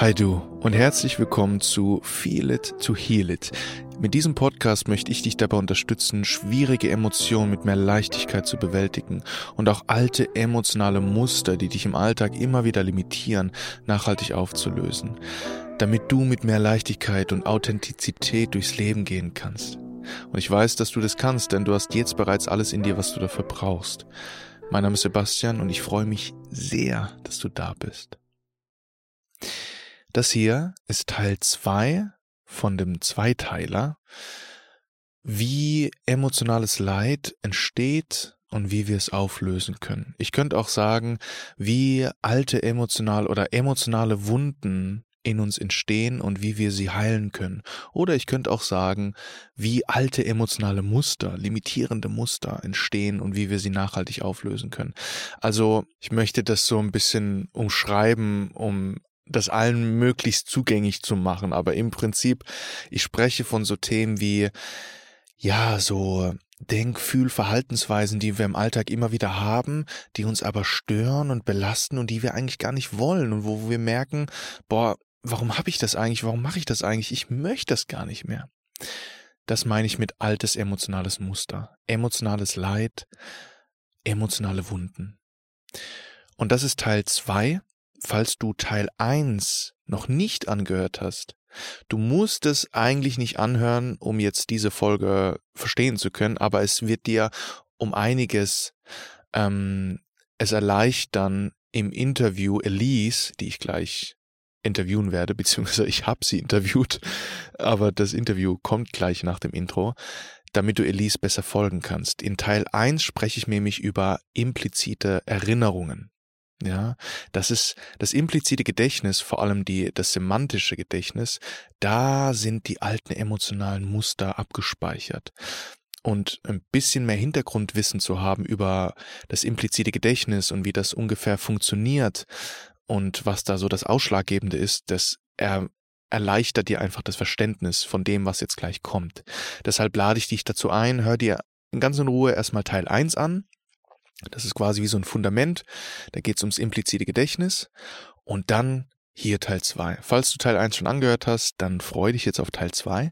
Hi du und herzlich willkommen zu Feel It to Heal It. Mit diesem Podcast möchte ich dich dabei unterstützen, schwierige Emotionen mit mehr Leichtigkeit zu bewältigen und auch alte emotionale Muster, die dich im Alltag immer wieder limitieren, nachhaltig aufzulösen, damit du mit mehr Leichtigkeit und Authentizität durchs Leben gehen kannst. Und ich weiß, dass du das kannst, denn du hast jetzt bereits alles in dir, was du dafür brauchst. Mein Name ist Sebastian und ich freue mich sehr, dass du da bist. Das hier ist Teil zwei von dem Zweiteiler, wie emotionales Leid entsteht und wie wir es auflösen können. Ich könnte auch sagen, wie alte emotional oder emotionale Wunden in uns entstehen und wie wir sie heilen können. Oder ich könnte auch sagen, wie alte emotionale Muster, limitierende Muster entstehen und wie wir sie nachhaltig auflösen können. Also ich möchte das so ein bisschen umschreiben, um das allen möglichst zugänglich zu machen. Aber im Prinzip, ich spreche von so Themen wie, ja, so Denk-, Fühl-, Verhaltensweisen, die wir im Alltag immer wieder haben, die uns aber stören und belasten und die wir eigentlich gar nicht wollen und wo wir merken, boah, warum habe ich das eigentlich? Warum mache ich das eigentlich? Ich möchte das gar nicht mehr. Das meine ich mit altes emotionales Muster, emotionales Leid, emotionale Wunden. Und das ist Teil zwei falls du Teil 1 noch nicht angehört hast, du musst es eigentlich nicht anhören, um jetzt diese Folge verstehen zu können, aber es wird dir um einiges ähm, es erleichtern im Interview Elise, die ich gleich interviewen werde, beziehungsweise ich habe sie interviewt, aber das Interview kommt gleich nach dem Intro, damit du Elise besser folgen kannst. In Teil 1 spreche ich nämlich über implizite Erinnerungen. Ja, das ist das implizite Gedächtnis, vor allem die, das semantische Gedächtnis, da sind die alten emotionalen Muster abgespeichert. Und ein bisschen mehr Hintergrundwissen zu haben über das implizite Gedächtnis und wie das ungefähr funktioniert und was da so das Ausschlaggebende ist, das er erleichtert dir einfach das Verständnis von dem, was jetzt gleich kommt. Deshalb lade ich dich dazu ein, hör dir ganz in Ruhe erstmal Teil 1 an das ist quasi wie so ein Fundament. Da geht es ums implizite Gedächtnis. Und dann hier Teil 2. Falls du Teil 1 schon angehört hast, dann freu dich jetzt auf Teil 2.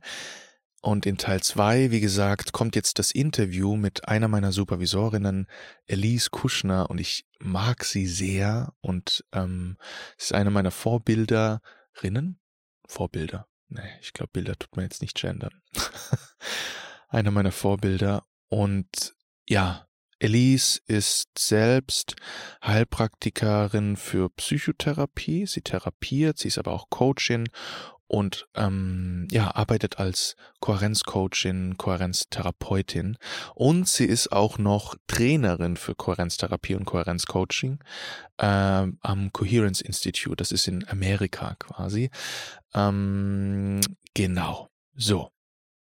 Und in Teil 2, wie gesagt, kommt jetzt das Interview mit einer meiner Supervisorinnen, Elise Kuschner, und ich mag sie sehr und ähm, ist eine meiner Vorbilderinnen. Vorbilder. Nee, ich glaube, Bilder tut man jetzt nicht gendern. eine meiner Vorbilder. Und ja, Elise ist selbst Heilpraktikerin für Psychotherapie. Sie therapiert, sie ist aber auch Coachin und ähm, ja arbeitet als Kohärenzcoachin, Kohärenztherapeutin und sie ist auch noch Trainerin für Kohärenztherapie und Kohärenzcoaching äh, am Coherence Institute. Das ist in Amerika quasi. Ähm, genau. So.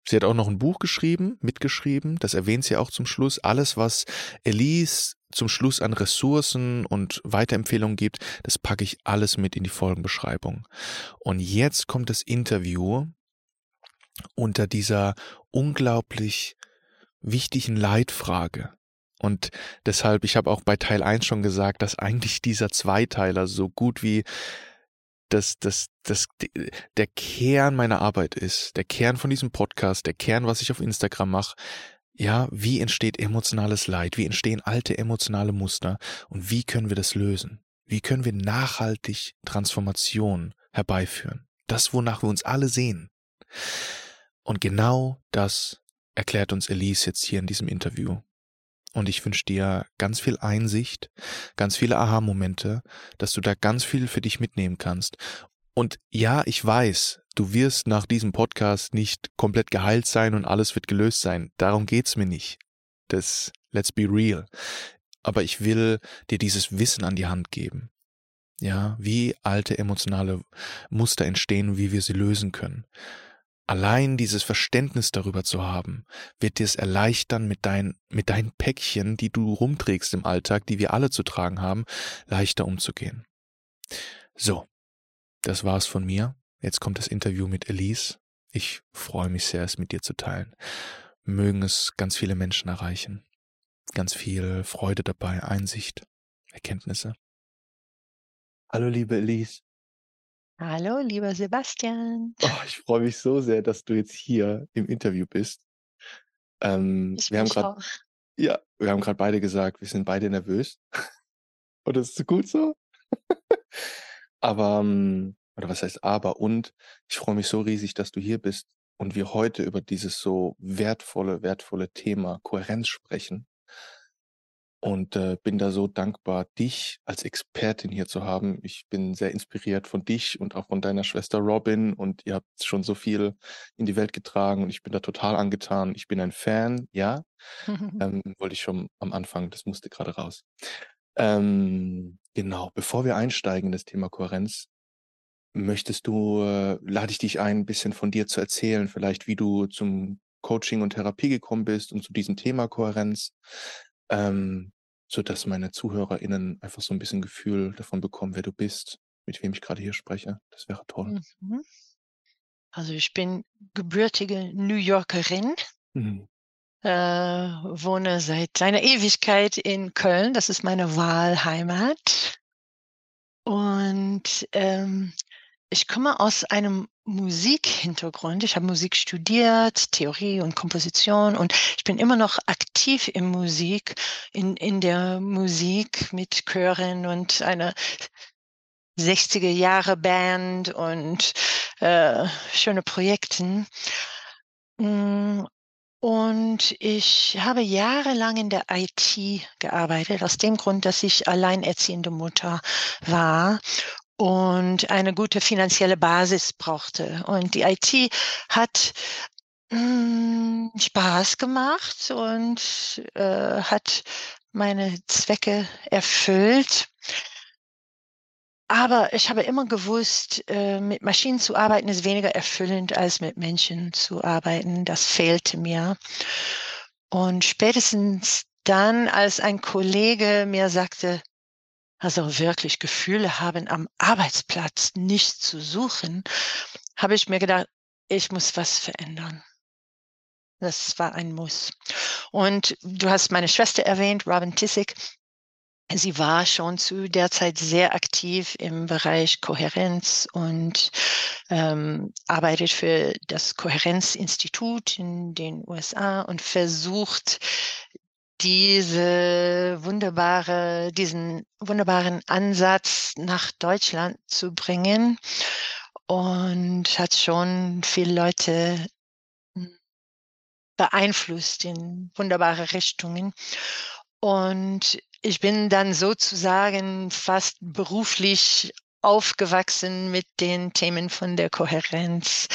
Sie hat auch noch ein Buch geschrieben, mitgeschrieben, das erwähnt sie auch zum Schluss. Alles, was Elise zum Schluss an Ressourcen und Weiterempfehlungen gibt, das packe ich alles mit in die Folgenbeschreibung. Und jetzt kommt das Interview unter dieser unglaublich wichtigen Leitfrage. Und deshalb, ich habe auch bei Teil 1 schon gesagt, dass eigentlich dieser Zweiteiler so gut wie das, das, das, der Kern meiner Arbeit ist, der Kern von diesem Podcast, der Kern, was ich auf Instagram mache. Ja, wie entsteht emotionales Leid? Wie entstehen alte emotionale Muster? Und wie können wir das lösen? Wie können wir nachhaltig Transformation herbeiführen? Das, wonach wir uns alle sehen. Und genau das erklärt uns Elise jetzt hier in diesem Interview. Und ich wünsche dir ganz viel Einsicht, ganz viele Aha-Momente, dass du da ganz viel für dich mitnehmen kannst. Und ja, ich weiß, du wirst nach diesem Podcast nicht komplett geheilt sein und alles wird gelöst sein. Darum geht's mir nicht. Das, let's be real. Aber ich will dir dieses Wissen an die Hand geben. Ja, wie alte emotionale Muster entstehen und wie wir sie lösen können. Allein dieses Verständnis darüber zu haben, wird dir es erleichtern, mit, dein, mit deinen Päckchen, die du rumträgst im Alltag, die wir alle zu tragen haben, leichter umzugehen. So, das war's von mir. Jetzt kommt das Interview mit Elise. Ich freue mich sehr, es mit dir zu teilen. Mögen es ganz viele Menschen erreichen. Ganz viel Freude dabei, Einsicht, Erkenntnisse. Hallo liebe Elise. Hallo, lieber Sebastian. Oh, ich freue mich so sehr, dass du jetzt hier im Interview bist. Ähm, Ich wir haben auch. ja, wir haben grad beide gesagt, wir sind beide nervös und das ist gut so. Aber, hm oder was heißt aber und ich freue mich so riesig, dass du hier bist und wir heute über dieses so wertvolle, wertvolle Thema Kohärenz sprechen. Und, äh, bin da so dankbar, dich als Expertin hier zu haben. Ich bin sehr inspiriert von dich und auch von deiner Schwester Robin und ihr habt schon so viel in die Welt getragen und ich bin da total angetan. Ich bin ein Fan, ja, ähm, wollte ich schon am Anfang das musste grade raus. Ähm, genau, bevor wir einsteigen in das Thema Kohärenz, möchtest du äh, lade ich dich ein, 'n bisschen von dir zu erzählen, vielleicht wie du zum Coaching und Therapie gekommen bist und zu diesem Thema Kohärenz, ähm, sodass meine ZuhörerInnen einfach so 'n bisschen Gefühl davon bekommen, wer du bist, mit wem ich grade hier spreche. Das wäre toll. Mhm. Also, ich bin gebürtige New Yorkerin Mhm. äh, wohne seit einer Ewigkeit in Köln. Das ist meine Wahlheimat. Und, ähm, ich komme aus einem Musikhintergrund. Ich habe Musik studiert, Theorie und Komposition und ich bin immer noch aktiv in Musik in in der Musik mit Chören und einer 60er-Jahre-Band und, äh, schöne Projekten. Hm, und ich habe jahrelang in der IT gearbeitet, aus dem Grund, dass ich alleinerziehende Mutter war und eine gute finanzielle Basis brauchte. Und die IT hat, hm, Spaß gemacht und, äh, hat meine Zwecke erfüllt. Aber ich habe immer gewusst, äh, mit Maschinen zu arbeiten ist weniger erfüllend als mit Menschen zu arbeiten. Das fehlte mir. Und spätestens dann, als ein Kollege mir sagte: „Also wirklich Gefühle haben am Arbeitsplatz nichts zu suchen“, habe ich mir gedacht: „Ich muss was verändern.“ Das war ein Muss. Und du hast meine Schwester erwähnt, Robin Tissig. Sie war schon zu der Zeit sehr aktiv im Bereich Kohärenz und, ähm, arbeitet für das Kohärenzinstitut in den USA und versucht, diese wunderbare diesen wunderbaren Ansatz nach Deutschland zu bringen und hat schon viele Leute, beeinflusst in wunderbare Richtungen. Und ich bin dann sozusagen fast beruflich aufgewachsen mit den Themen von der Kohärenz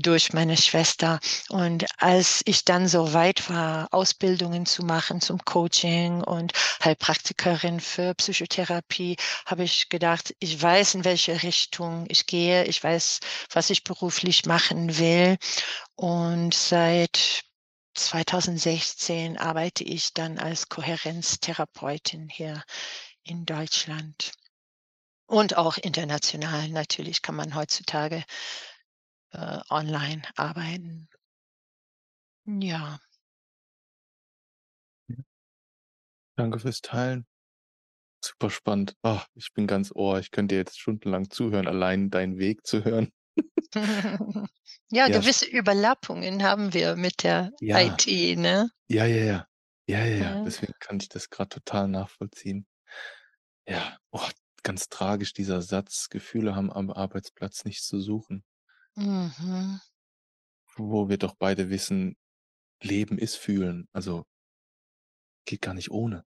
durch meine Schwester. Und als ich dann so weit war, Ausbildungen zu machen zum Coaching und Heilpraktikerin für Psychotherapie, habe ich gedacht: „Ich weiß, in welche Richtung ich gehe. Ich weiß, was ich beruflich machen will.“ Und seit 2016 arbeite ich dann als Kohärenztherapeutin hier in Deutschland. Und auch international. Natürlich kann man heutzutage, äh, online arbeiten. Ja. Ja. Danke fürs Teilen. Super spannend. Ah, ich bin ganz Ohr. Ich könnte dir jetzt stundenlang zuhören, allein deinen Weg zu hören. Ja, Ja, gewisse Überlappungen haben wir mit der Ja. IT, ne? Ja, ja, ja. Ja, ja, ja. Ja. Deswegen kann ich das grad total nachvollziehen. Ja, oh, ganz tragisch dieser Satz: „Gefühle haben am Arbeitsplatz nichts zu suchen.“ Mhm. Wo wir doch beide wissen, Leben ist Fühlen, also geht gar nicht ohne.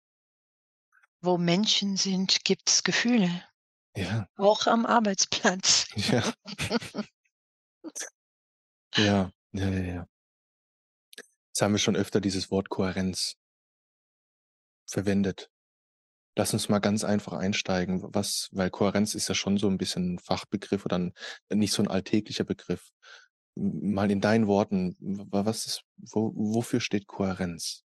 Wo Menschen sind, gibt's Gefühle. Ja. Auch am Arbeitsplatz. Ja. Ja, ja, ja, ja. Jetzt haben wir schon öfter dieses Wort Kohärenz verwendet. Lass uns mal ganz einfach einsteigen. Was weil Kohärenz ist ja schon so 'n bisschen 'n Fachbegriff oder 'n nicht so 'n alltäglicher Begriff. Mal in deinen Worten, was ist wo wofür steht Kohärenz?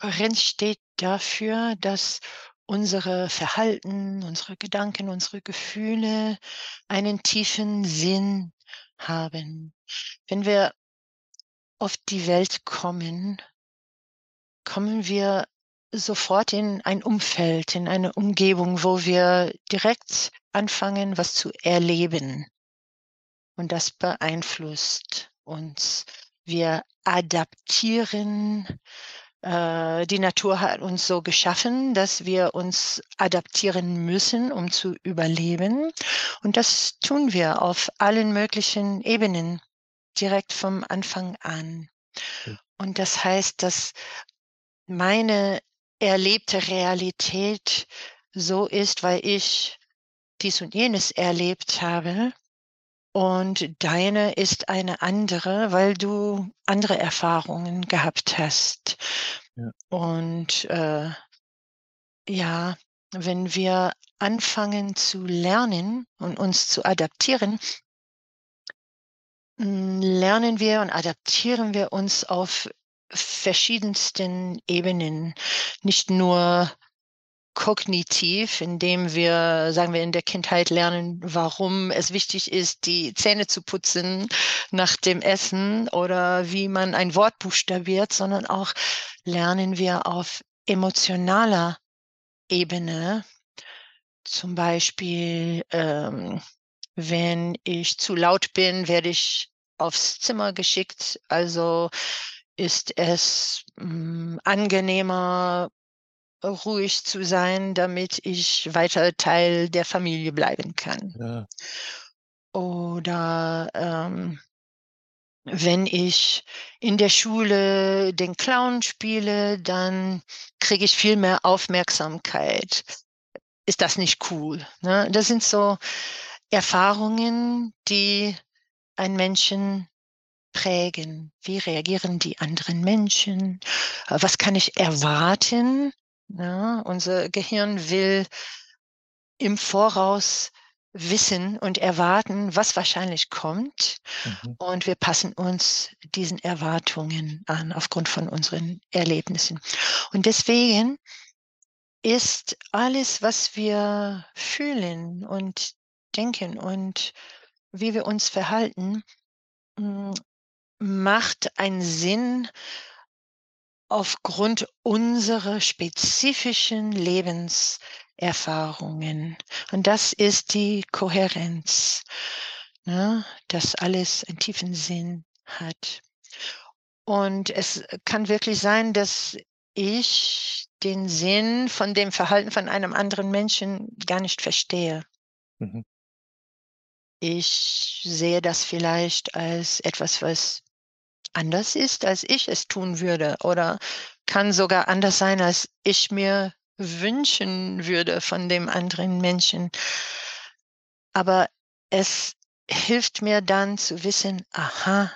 Kohärenz steht dafür, dass unsere Verhalten, unsere Gedanken, unsere Gefühle einen tiefen Sinn haben. Wenn wir auf die Welt kommen kommen wir sofort in ein Umfeld, in eine Umgebung, wo wir direkt anfangen, was zu erleben. Und das beeinflusst uns. Wir adaptieren. Äh, die Natur hat uns so geschaffen, dass wir uns adaptieren müssen, um zu überleben. Und das tun wir auf allen möglichen Ebenen direkt vom Anfang an. Hm. Und das heißt, dass meine erlebte Realität so ist, weil ich dies und jenes erlebt habe. Und deine ist eine andere, weil du andere Erfahrungen gehabt hast. Ja. Und äh, ja, wenn wir anfangen zu lernen und uns zu adaptieren, hm, lernen wir und adaptieren wir uns auf verschiedensten Ebenen, nicht nur kognitiv, indem wir, sagen wir, in der Kindheit lernen, warum es wichtig ist, die Zähne zu putzen nach dem Essen oder wie man ein Wort buchstabiert, sondern auch lernen wir auf emotionaler Ebene. Zum Beispiel, ähm, wenn ich zu laut bin, werde ich aufs Zimmer geschickt. Also ist es mh, angenehmer, ruhig zu sein, damit ich weiter Teil der Familie bleiben kann. Ja. Oder ähm, wenn ich in der Schule den Clown spiele, dann kriege ich viel mehr Aufmerksamkeit. Ist das nicht cool? Ne? Das sind so Erfahrungen, die einen Menschen prägen. Wie reagieren die anderen Menschen? Äh, Was kann ich erwarten? Ja, unser Gehirn will im Voraus wissen und erwarten, was wahrscheinlich kommt. Mhm. Und wir passen uns diesen Erwartungen an aufgrund von unseren Erlebnissen. Und deswegen ist alles, was wir fühlen und denken und wie wir uns verhalten, mm, macht einen Sinn aufgrund unserer spezifischen Lebenserfahrungen. Und das ist die Kohärenz, ne? dass alles einen tiefen Sinn hat. Und es kann wirklich sein, dass ich den Sinn von dem Verhalten von einem anderen Menschen gar nicht verstehe. Mhm. Ich sehe das vielleicht als etwas, was anders ist, als ich es tun würde oder kann sogar anders sein, als ich mir wünschen würde von dem anderen Menschen. Aber es hilft mir dann zu wissen, aha,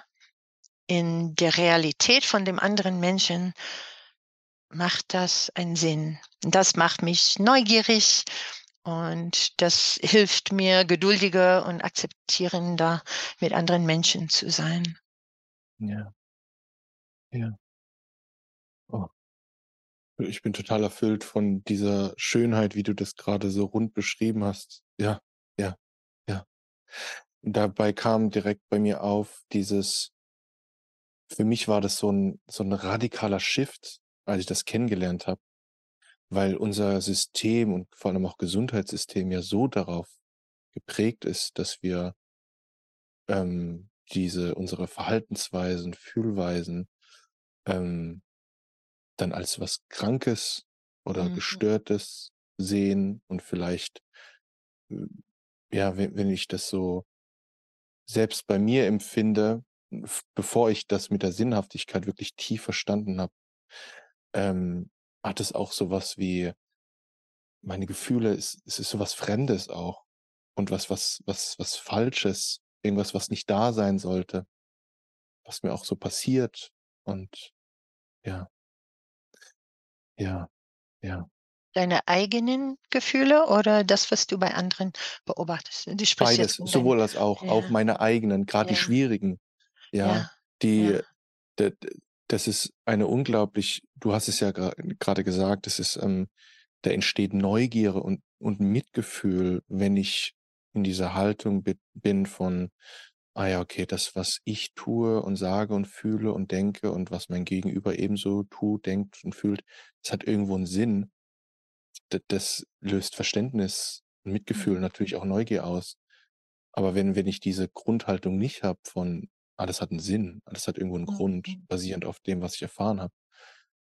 in der Realität von dem anderen Menschen macht das einen Sinn. Das macht mich neugierig und das hilft mir, geduldiger und akzeptierender mit anderen Menschen zu sein. Ja. Ja. Oh. Ich bin total erfüllt von dieser Schönheit, wie du das gerade so rund beschrieben hast. Ja, ja, ja. Dabei kam direkt bei mir auf dieses für mich war das so ein so ein radikaler Shift, als ich das kennengelernt habe, weil unser System und vor allem auch Gesundheitssystem ja so darauf geprägt ist, dass wir ähm, diese unsere Verhaltensweisen, Fühlweisen ähm, dann als was Krankes oder Mhm. Gestörtes sehen und vielleicht, äh, ja, wenn, wenn ich das so selbst bei mir empfinde, bevor ich das mit der Sinnhaftigkeit wirklich tief verstanden habe, ähm, hat es auch sowas wie meine Gefühle, es, es ist sowas Fremdes auch und was, was, was, was Falsches, irgendwas, was nicht da sein sollte, was mir auch so passiert und ja, ja, ja. Deine eigenen Gefühle oder das, was du bei anderen beobachtest? Du Beides, sowohl als auch, auch ja, meine eigenen, gerade die ja, schwierigen, ja, ja, die, ja. d- d- das ist eine unglaublich, du hast es ja gerade gesagt, es ist, ähm, da entsteht Neugierde und, und Mitgefühl, wenn ich in dieser Haltung bi- bin von, ah ja, okay, das, was ich tue und sage und fühle und denke und was mein Gegenüber ebenso tut, denkt und fühlt, das hat irgendwo 'n Sinn. D das löst Verständnis, Mitgefühl, Mhm. natürlich auch Neugier aus. Aber wenn wenn ich diese Grundhaltung nicht habe von: „Alles hat 'n Sinn, alles hat irgendwo 'n Grund, Mhm. basierend auf dem, was ich erfahren habe“,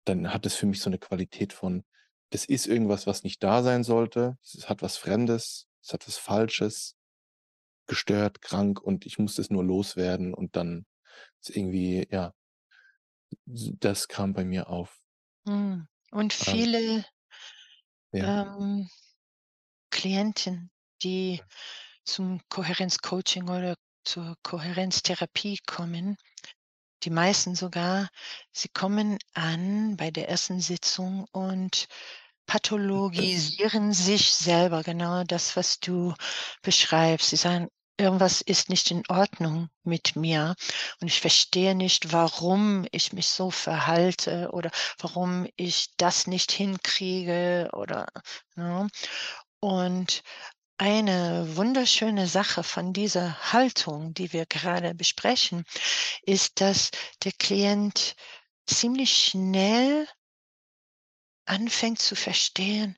dann hat es für mich so 'ne Qualität von: Das ist irgendwas, was nicht da sein sollte. Es hat was Fremdes, es hat was Falsches, gestört, krank und ich muss das nur loswerden und dann ist irgendwie ja das kam bei mir auf. Mhm. Und Ähm viele Ja. ähm, Klienten, die zum Kohärenzcoaching oder zur Kohärenztherapie kommen, die meisten sogar, sie kommen an bei der 1. Sitzung und pathologisieren sich selber, genau das, was du beschreibst. Sie sagen: „Irgendwas ist nicht in Ordnung mit mir und ich verstehe nicht, warum ich mich so verhalte oder warum ich das nicht hinkriege“, oder ne? Und eine wunderschöne Sache von dieser Haltung, die wir gerade besprechen, ist, dass der Klient ziemlich schnell anfängt zu verstehen: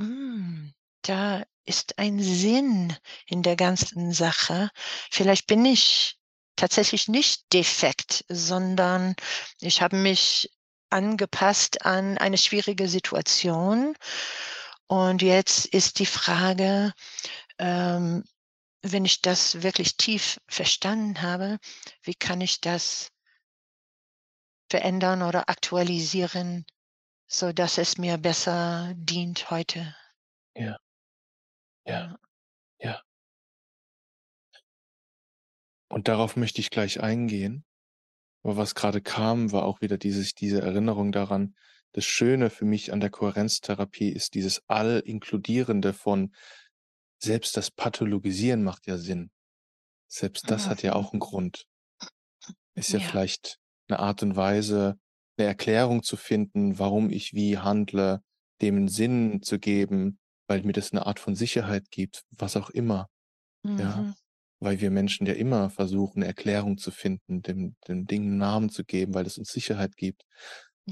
„Hm, da ist ein Sinn in der ganzen Sache. Vielleicht bin ich tatsächlich nicht defekt, sondern ich habe mich angepasst an eine schwierige Situation. Und jetzt ist die Frage, ähm, wenn ich das wirklich tief verstanden habe, wie kann ich das verändern oder aktualisieren, sodass es mir besser dient heute?“ Ja. Ja. Ja. Ja. Und darauf möchte ich gleich eingehen. Aber was grade kam, war auch wieder dieses diese Erinnerung daran das Schöne für mich an der Kohärenztherapie ist dieses All-Inkludierende von selbst das Pathologisieren macht ja Sinn. Selbst das hat ja Mhm. auch 'n Grund. Ist ja Ja. vielleicht 'ne Art und Weise, 'ne Erklärung zu finden, warum ich wie handle, dem 'n Sinn zu geben, weil mir das 'ne Art von Sicherheit gibt, was auch immer, ja? Mhm. Weil wir Menschen ja immer versuchen, 'ne Erklärung zu finden, dem den Dingen 'n Namen zu geben, weil es uns Sicherheit gibt.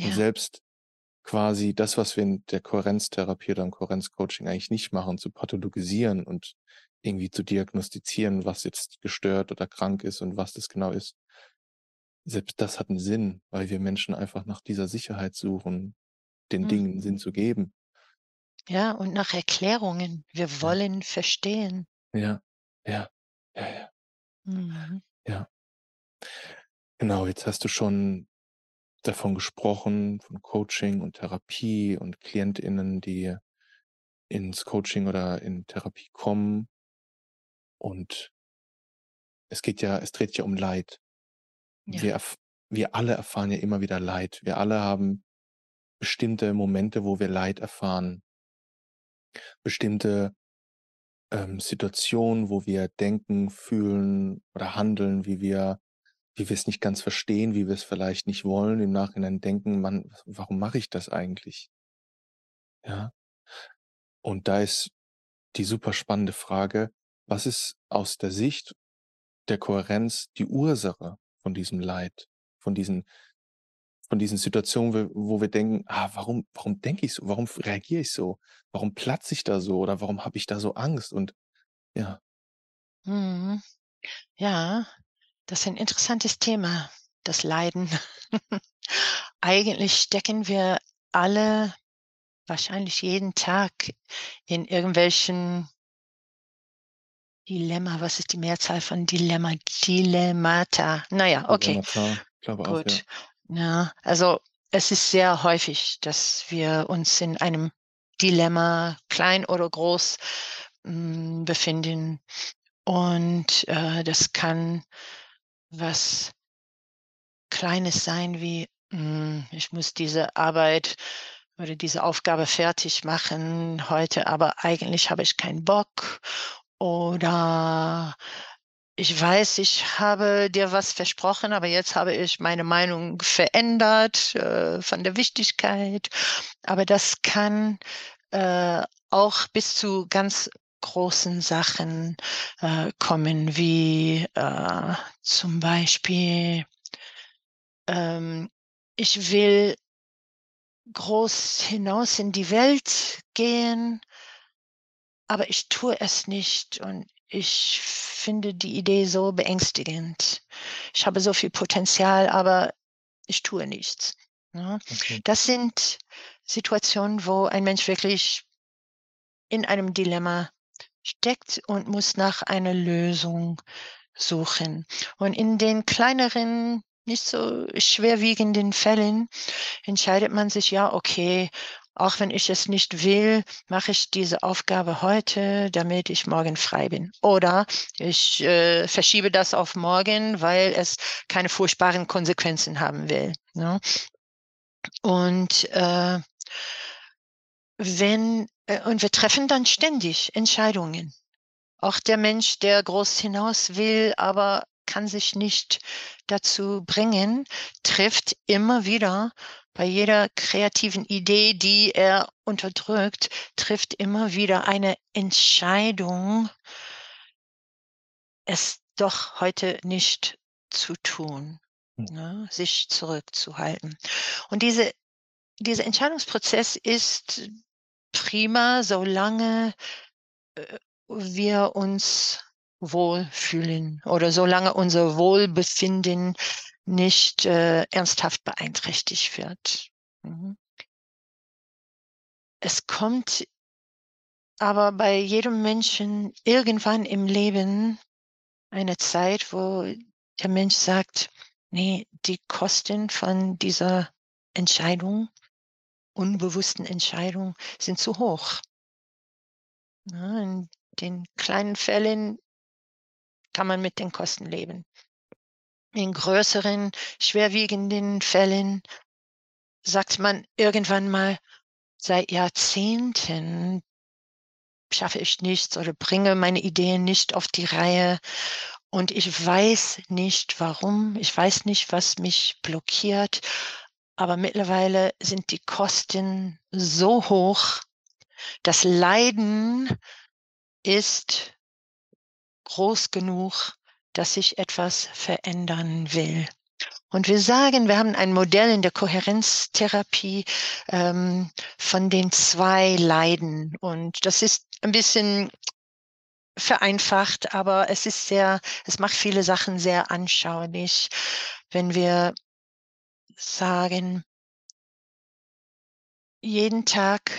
Und Ja. selbst quasi das, was wir in der Kohärenztherapie oder im Kohärenzcoaching eigentlich nicht machen, zu pathologisieren und irgendwie zu diagnostizieren, was jetzt gestört oder krank ist und was das genau ist. Selbst das hat 'n Sinn, weil wir Menschen einfach nach dieser Sicherheit suchen, den Dingen 'n Mhm. Sinn zu geben. Ja, und nach Erklärungen. Wir Ja. wollen verstehen. Ja, ja, ja, ja. Mhm. Ja. Genau, jetzt hast du schon davon gesprochen, von Coaching und Therapie und KlientInnen, die ins Coaching oder in Therapie kommen. Und es geht ja es dreht sich ja um Leid. Wir Ja. erf wir alle erfahren ja immer wieder Leid. Wir alle haben bestimmte Momente, wo wir Leid erfahren. Bestimmte, ähm, Situationen, wo wir denken, fühlen oder handeln, wie wir wie wir's nicht ganz verstehen, wie wir's vielleicht nicht wollen, im Nachhinein denken: „Mann, w warum mache ich das eigentlich?“ Ja? Und da ist die super spannende Frage: Was ist aus der Sicht der Kohärenz die Ursache von diesem Leid, von diesen von diesen Situationen, wo wir denken: „Ah, warum warum denke ich so? Warum reagiere ich so? Warum platze ich da so oder warum habe ich da so Angst?“ Und ja. Mhm. Ja, das ist ein interessantes Thema, das Leiden. Eigentlich stecken wir alle wahrscheinlich jeden Tag in irgendwelchen Dilemma. Was ist die Mehrzahl von Dilemma? Dilemmata. Na ja, okay, Dilemmata, glaube auch, ja. gut. Ja, also, es ist sehr häufig, dass wir uns in einem Dilemma, klein oder groß, hm, befinden. Und, äh, das kann was Kleines sein wie, hm: „Ich muss diese Arbeit oder diese Aufgabe fertig machen heute, aber eigentlich habe ich keinen Bock.“ Oder: „Ich weiß, ich habe dir was versprochen, aber jetzt habe ich meine Meinung verändert, äh, von der Wichtigkeit.“ Aber das kann, äh, auch bis zu ganz großen Sachen äh, kommen, wie äh, zum Beispiel, ähm, ich will groß hinaus in die Welt gehen, aber ich tue es nicht und ich finde die Idee so beängstigend. Ich habe so viel Potenzial, aber ich tue nichts. Ne? Okay. Das sind Situationen, wo ein Mensch wirklich in einem Dilemma steckt und muss nach einer Lösung suchen. Und in den kleineren, nicht so schwerwiegenden Fällen entscheidet man sich, ja, okay, auch wenn ich es nicht will, mache ich diese Aufgabe heute, damit ich morgen frei bin. Oder ich äh, verschiebe das auf morgen, weil es keine furchtbaren Konsequenzen haben will. Ne? Und äh, wenn äh, und wir treffen dann ständig Entscheidungen. Auch der Mensch, der groß hinaus will, aber kann sich nicht dazu bringen, trifft immer wieder bei jeder kreativen Idee, die er unterdrückt, trifft immer wieder eine Entscheidung, es doch heute nicht zu tun, Hm. ne, sich zurückzuhalten. Und diese, dieser Entscheidungsprozess ist prima, solange äh, wir uns wohlfühlen oder solange unser Wohlbefinden nicht äh, ernsthaft beeinträchtigt wird. Mhm. Es kommt aber bei jedem Menschen irgendwann im Leben eine Zeit, wo der Mensch sagt, nee, die Kosten von dieser Entscheidung, unbewussten Entscheidung sind zu hoch. In den kleinen Fällen kann man mit den Kosten leben. In größeren, schwerwiegenden Fällen sagt man irgendwann mal, seit Jahrzehnten schaffe ich nichts oder bringe meine Ideen nicht auf die Reihe. Und ich weiß nicht warum, ich weiß nicht, was mich blockiert, aber mittlerweile sind die Kosten so hoch, das Leiden ist groß genug, dass ich etwas verändern will. Und wir sagen, wir haben ein Modell in der Kohärenztherapie ähm, von den zwei Leiden. Und das ist ein bisschen vereinfacht, aber es ist sehr, es macht viele Sachen sehr anschaulich, wenn wir sagen, jeden Tag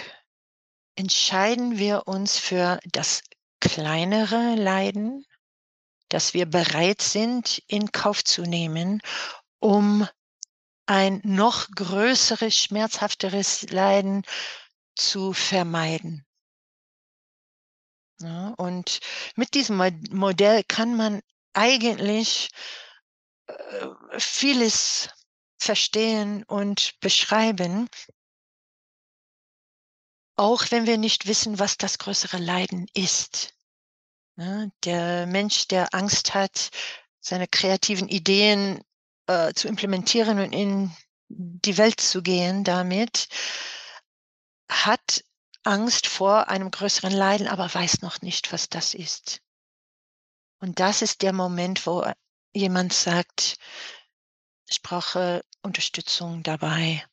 entscheiden wir uns für das kleinere Leiden, das wir bereit sind, in Kauf zu nehmen, um ein noch größeres, schmerzhafteres Leiden zu vermeiden. Ja, und mit diesem Modell kann man eigentlich äh, vieles verstehen und beschreiben, auch wenn wir nicht wissen, was das größere Leiden ist. Ne? Der Mensch, der Angst hat, seine kreativen Ideen äh, zu implementieren und in die Welt zu gehen damit, hat Angst vor einem größeren Leiden, aber weiß noch nicht, was das ist. Und das ist der Moment, wo jemand sagt, ich brauche Unterstützung dabei,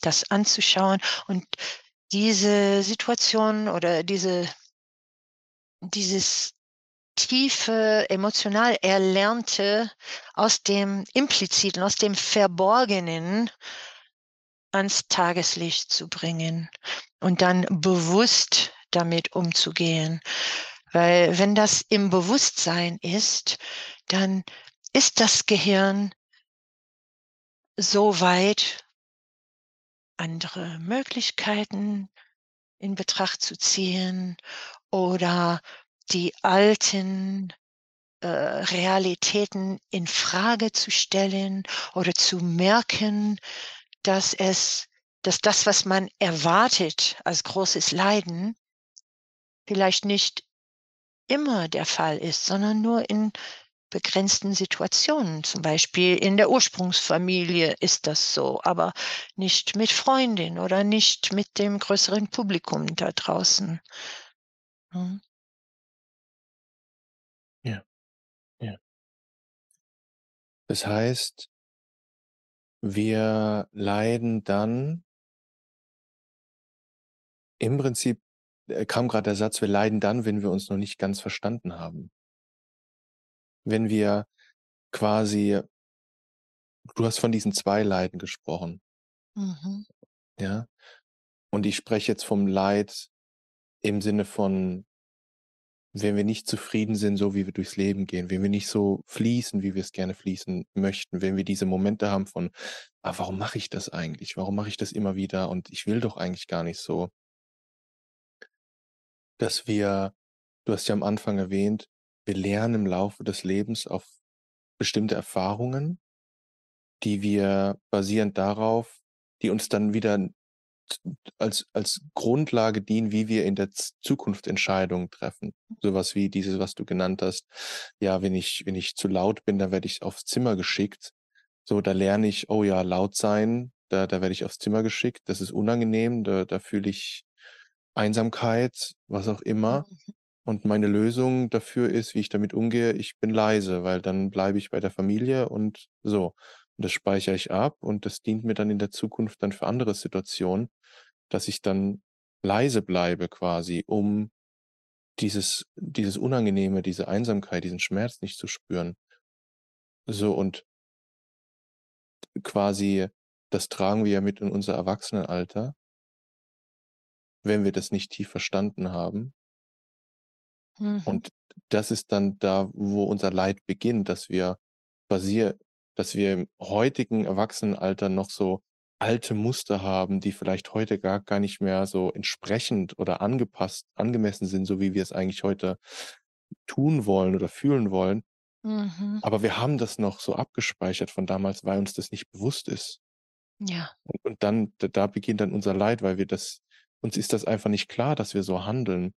das anzuschauen und diese Situation oder diese, dieses tiefe, emotional Erlernte aus dem Impliziten, aus dem Verborgenen ans Tageslicht zu bringen und dann bewusst damit umzugehen. Weil wenn das im Bewusstsein ist, dann ist das Gehirn so weit, andere Möglichkeiten in Betracht zu ziehen oder die alten äh, Realitäten in Frage zu stellen oder zu merken, dass es, dass das, was man erwartet als großes Leiden, vielleicht nicht immer der Fall ist, sondern nur in begrenzten Situationen. Zum Beispiel in der Ursprungsfamilie ist das so, aber nicht mit Freundin oder nicht mit dem größeren Publikum da draußen. Mhm. Ja, ja. Das heißt wir leiden dann im Prinzip, äh, kam gerade der Satz: „Wir leiden dann, wenn wir uns noch nicht ganz verstanden haben.“ Wenn wir quasi du hast von diesen zwei Leiden gesprochen Mhm. ja? Und ich spreche jetzt vom Leid im Sinne von wenn wir nicht zufrieden sind, so wie wir durchs Leben gehen, wenn wir nicht so fließen, wie wir's gerne fließen möchten, wenn wir diese Momente haben von: „Ah, warum mache ich das eigentlich? Warum mache ich das immer wieder und ich will doch eigentlich gar nicht so?“ Dass wir du hast ja am Anfang erwähnt, wir lernen im Laufe des Lebens auf bestimmte Erfahrungen die wir basierend darauf die uns dann wieder als als Grundlage dienen, wie wir in der Zukunft Entscheidungen treffen. So was wie dieses, was du genannt hast: „Ja, wenn ich wenn ich zu laut bin, dann werde ich aufs Zimmer geschickt.“ So, da lerne ich: „Oh ja, laut sein, da da werde ich aufs Zimmer geschickt. Das ist unangenehm, da da fühle ich Einsamkeit“, was auch immer. Mhm. Und meine Lösung dafür ist, wie ich damit umgehe: Ich bin leise, weil dann bleibe ich bei der Familie und so. Und das speichere ich ab und das dient mir dann in der Zukunft dann für andere Situationen, dass ich dann leise bleibe quasi, um dieses dieses Unangenehme, diese Einsamkeit, diesen Schmerz nicht zu spüren. So und quasi das tragen wir ja mit in unser Erwachsenenalter wenn wir das nicht tief verstanden haben. Mhm. Und das ist dann da, wo unser Leid beginnt, dass wir basier dass wir im heutigen Erwachsenenalter noch so alte Muster haben, die vielleicht heute gar gar nicht mehr so entsprechend oder angepasst angemessen sind, so wie wir es eigentlich heute tun wollen oder fühlen wollen. Mhm. Aber wir haben das noch so abgespeichert von damals, weil uns das nicht bewusst ist. Ja. Und und dann da beginnt dann unser Leid, weil wir das uns ist das einfach nicht klar, dass wir so handeln.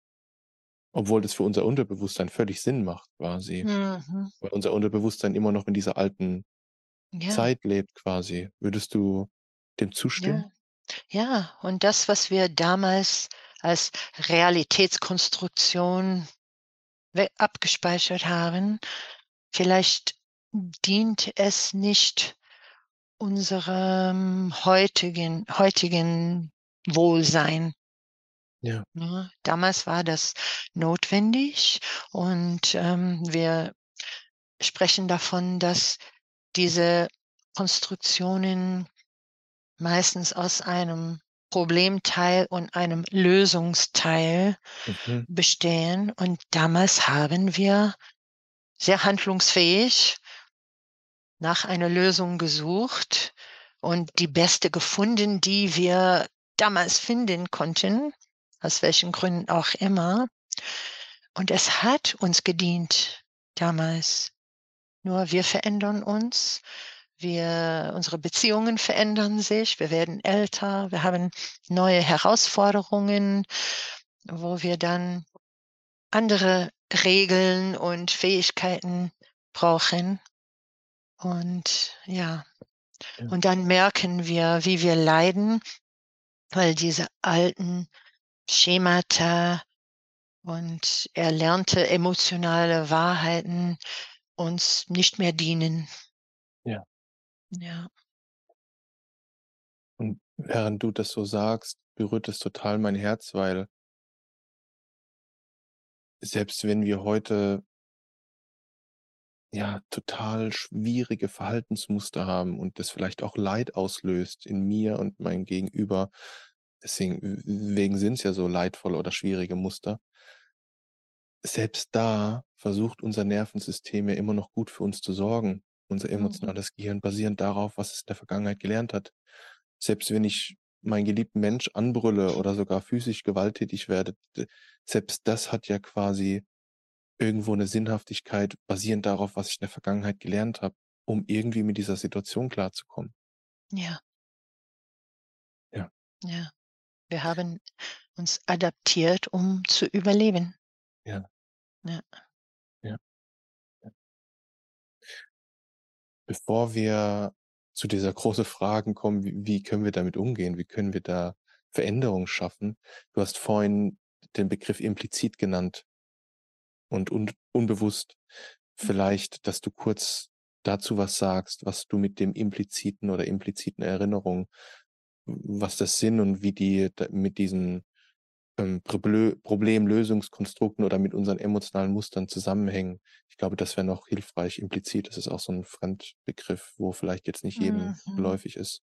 Obwohl das für unser Unterbewusstsein völlig Sinn macht quasi. Mhm. Weil unser Unterbewusstsein immer noch in dieser alten Ja. Zeit lebt quasi. Würdest du dem zustimmen? Ja. Ja, und das, was wir damals als Realitätskonstruktion abgespeichert haben, vielleicht dient es nicht unserem heutigen heutigen Wohlsein. Ja. Ne? Damals war das notwendig und, ähm, wir sprechen davon, dass diese Konstruktionen meistens aus einem Problemteil und einem Lösungsteil Mhm. bestehen. Und damals haben wir sehr handlungsfähig nach einer Lösung gesucht und die beste gefunden, die wir damals finden konnten, aus welchen Gründen auch immer. Und es hat uns gedient damals. Nur wir verändern uns. Wir unsere Beziehungen verändern sich. Wir werden älter. Wir haben neue Herausforderungen, wo wir dann andere Regeln und Fähigkeiten brauchen. Und ja. Ja. Und dann merken wir, wie wir leiden, weil diese alten Schemata und erlernte emotionale Wahrheiten uns nicht mehr dienen. Ja. Ja. Und während du das so sagst, berührt es total mein Herz, weil selbst wenn wir heute ja, total schwierige Verhaltensmuster haben und das vielleicht auch Leid auslöst in mir und meinem Gegenüber. Deswegen wegen sind's ja so leidvolle oder schwierige Muster. Selbst da versucht unser Nervensystem ja immer noch gut für uns zu sorgen. Unser Mhm. emotionales Gehirn basierend darauf, was es in der Vergangenheit gelernt hat. Selbst wenn ich meinen geliebten Mensch anbrülle oder sogar physisch gewalttätig werde, selbst das hat ja quasi irgendwo 'ne Sinnhaftigkeit basierend darauf, was ich in der Vergangenheit gelernt habe, um irgendwie mit dieser Situation klarzukommen. Ja. Ja. Ja. Wir haben uns adaptiert, um zu überleben. Ja. Ja. Ja. Ja. Bevor wir zu dieser große Fragen kommen, wie wie können wir damit umgehen? Wie können wir da Veränderungen schaffen? Du hast vorhin den Begriff implizit genannt und und unbewusst. Mhm. Vielleicht, dass du kurz dazu was sagst, was du mit dem impliziten oder impliziten Erinnerungen was das sind und wie die mit diesen, ähm, Problemlösungskonstrukten oder mit unseren emotionalen Mustern zusammenhängen. Ich glaube, das wäre noch hilfreich. Implizit, das ist auch so 'n Fremdbegriff, wo vielleicht jetzt nicht jedem Mhm. geläufig ist.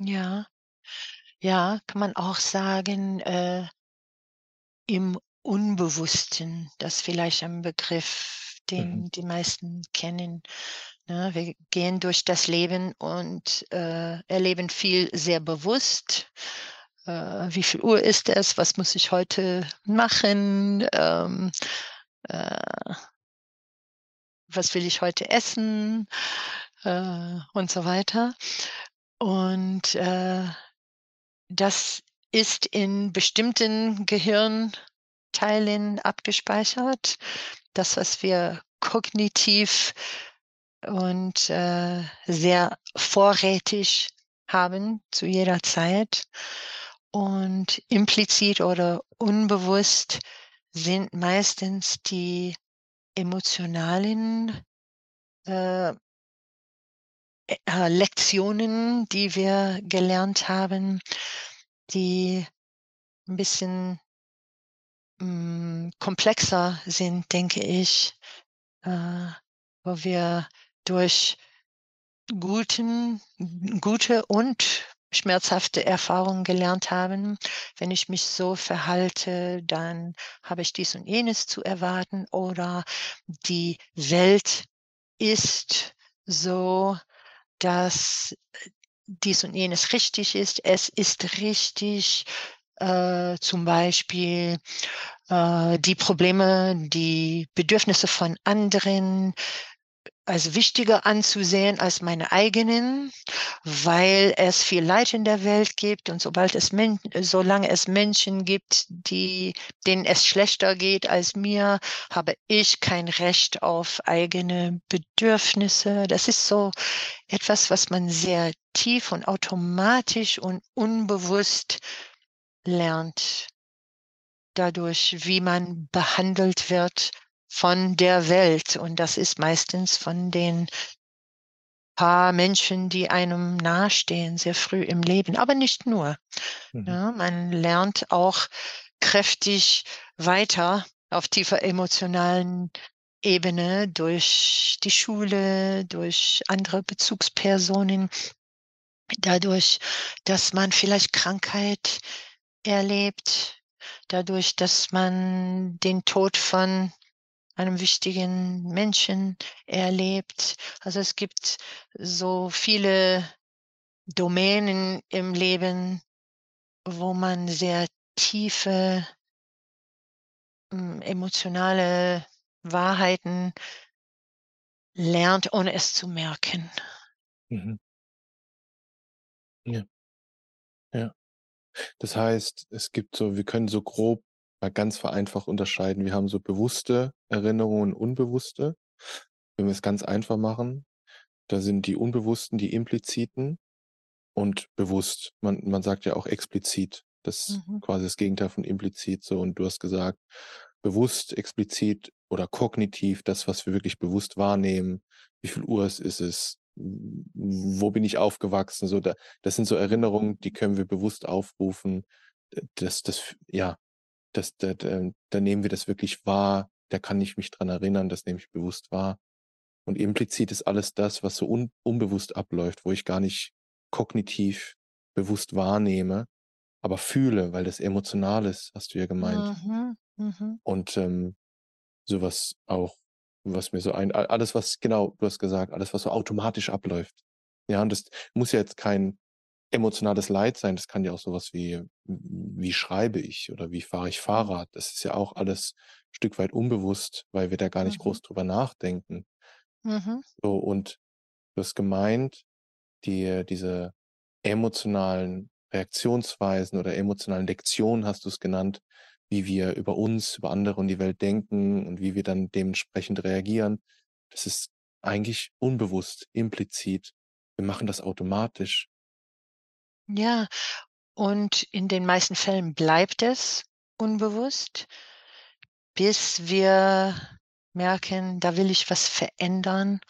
Ja. Ja, kann man auch sagen, äh im Unbewussten. Das ist vielleicht ein Begriff, Mhm. den die meisten kennen, ne? Wir gehen durch das Leben und, äh, erleben viel sehr bewusst. Äh, wie viel Uhr ist es? Was muss ich heute machen? Ähm, äh was will ich heute essen, äh, und so weiter. Und, äh, das ist in bestimmten Gehirnteilen abgespeichert. Das, was wir kognitiv und, äh, sehr vorrätig haben zu jeder Zeit. Und implizit oder unbewusst sind meistens die emotionalen, äh Äh, Lektionen, die wir gelernt haben, die 'n bisschen hm, komplexer sind, denke ich, äh, wo wir durch guten gute und schmerzhafte Erfahrungen gelernt haben: „Wenn ich mich so verhalte, dann habe ich dies und jenes zu erwarten“, oder „Die Welt ist so, dass, äh, dies und jenes richtig ist. Es ist richtig, äh, zum Beispiel, äh, die Probleme, die Bedürfnisse von anderen als wichtiger anzusehen als meine eigenen, weil es viel Leid in der Welt gibt und sobald es Men solange es Menschen gibt, die denen es schlechter geht als mir, habe ich kein Recht auf eigene Bedürfnisse. Das ist so etwas, was man sehr tief und automatisch und unbewusst lernt dadurch, wie man behandelt wird von der Welt. Und das ist meistens von den paar Menschen, die einem nahestehen, sehr früh im Leben, aber nicht nur, Mhm. ne? Man lernt auch kräftig weiter auf tiefer emotionalen Ebene durch die Schule, durch andere Bezugspersonen, dadurch, dass man vielleicht Krankheit erlebt, dadurch, dass man den Tod von einem wichtigen Menschen erlebt. Also, es gibt so viele Domänen im Leben, wo man sehr tiefe hm, emotionale Wahrheiten lernt, ohne es zu merken. Mhm. Ja. Ja. Das heißt, es gibt so wir können so grob mal ganz vereinfacht unterscheiden. Wir haben so bewusste Erinnerungen, unbewusste. Wenn wir's ganz einfach machen, da sind die unbewussten, die impliziten und bewusst. Man man sagt ja auch explizit. Das Mhm. quasi das Gegenteil von implizit so und du hast gesagt, bewusst, explizit oder kognitiv, das, was wir wirklich bewusst wahrnehmen. Wie viel Uhr es ist es? Wo bin ich aufgewachsen? So da das sind so. Erinnerungen, die können wir bewusst aufrufen. D das das ja, das da da da nehmen wir das wirklich wahr. Da kann ich mich dran erinnern, das nehme ich bewusst wahr. Und implizit ist alles das, was so un unbewusst abläuft, wo ich gar nicht kognitiv bewusst wahrnehme, aber fühle, weil das emotional ist, hast du ja gemeint. Mhm, mhm. Und, ähm, so was auch was mir so ein alles, was genau, du hast gesagt, alles, was so automatisch abläuft. Ja, und das muss ja jetzt kein emotionales Leid sein. Das kann ja auch so was wie wie schreibe ich oder wie fahre ich Mhm. Fahrrad? Das ist ja auch alles Stück weit unbewusst, weil wir da gar nicht Mhm. groß drüber nachdenken. Mhm. So, und du hast gemeint, die diese emotionalen Reaktionsweisen oder emotionalen Lektionen hast du's genannt, wie wir über uns, über andere und die Welt denken und wie wir dann dementsprechend reagieren. Das ist eigentlich unbewusst, implizit. Wir machen das automatisch. Ja, und in den meisten Fällen bleibt es unbewusst bis wir merken, da will ich was verändern.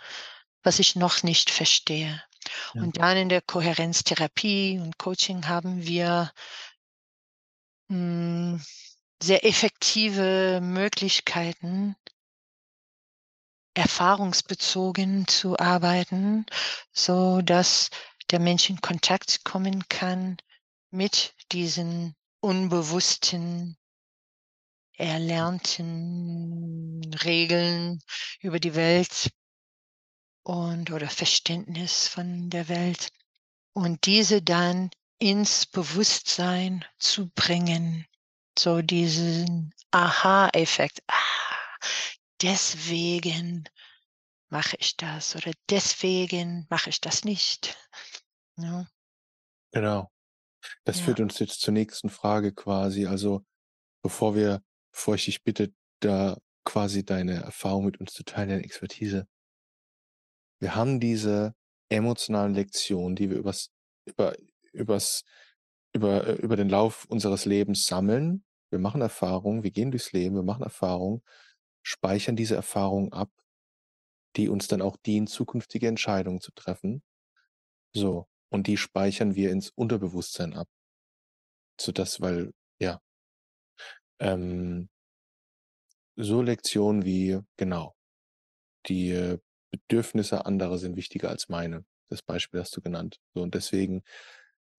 was ich noch nicht verstehe. Ja. Und dann in der Kohärenztherapie und Coaching haben wir hm, sehr effektive Möglichkeiten erfahrungsbezogen zu arbeiten, sodass der Mensch in Kontakt kommen kann mit diesen unbewussten erlernten Regeln über die Welt und oder Verständnis von der Welt und diese dann ins Bewusstsein zu bringen. So diesen Aha-Effekt. Ah, deswegen mache ich das oder deswegen mache ich das nicht. Ja. Genau. Das Ja. führt uns jetzt zur nächsten Frage quasi. Also, bevor wir bevor ich dich bitte, da quasi deine Erfahrung mit uns zu teilen, deine Expertise. Wir haben diese emotionalen Lektionen, die wir übers über übers über äh, über den Lauf unseres Lebens sammeln. Wir machen Erfahrungen, wir gehen durchs Leben, wir machen Erfahrungen, speichern diese Erfahrungen ab, die uns dann auch dienen, zukünftige Entscheidungen zu treffen. So, und die speichern wir ins Unterbewusstsein ab. Sodass weil ja. Ähm so Lektionen wie genau, die, äh, Bedürfnisse anderer sind wichtiger als meine. Das Beispiel hast du genannt. So und deswegen,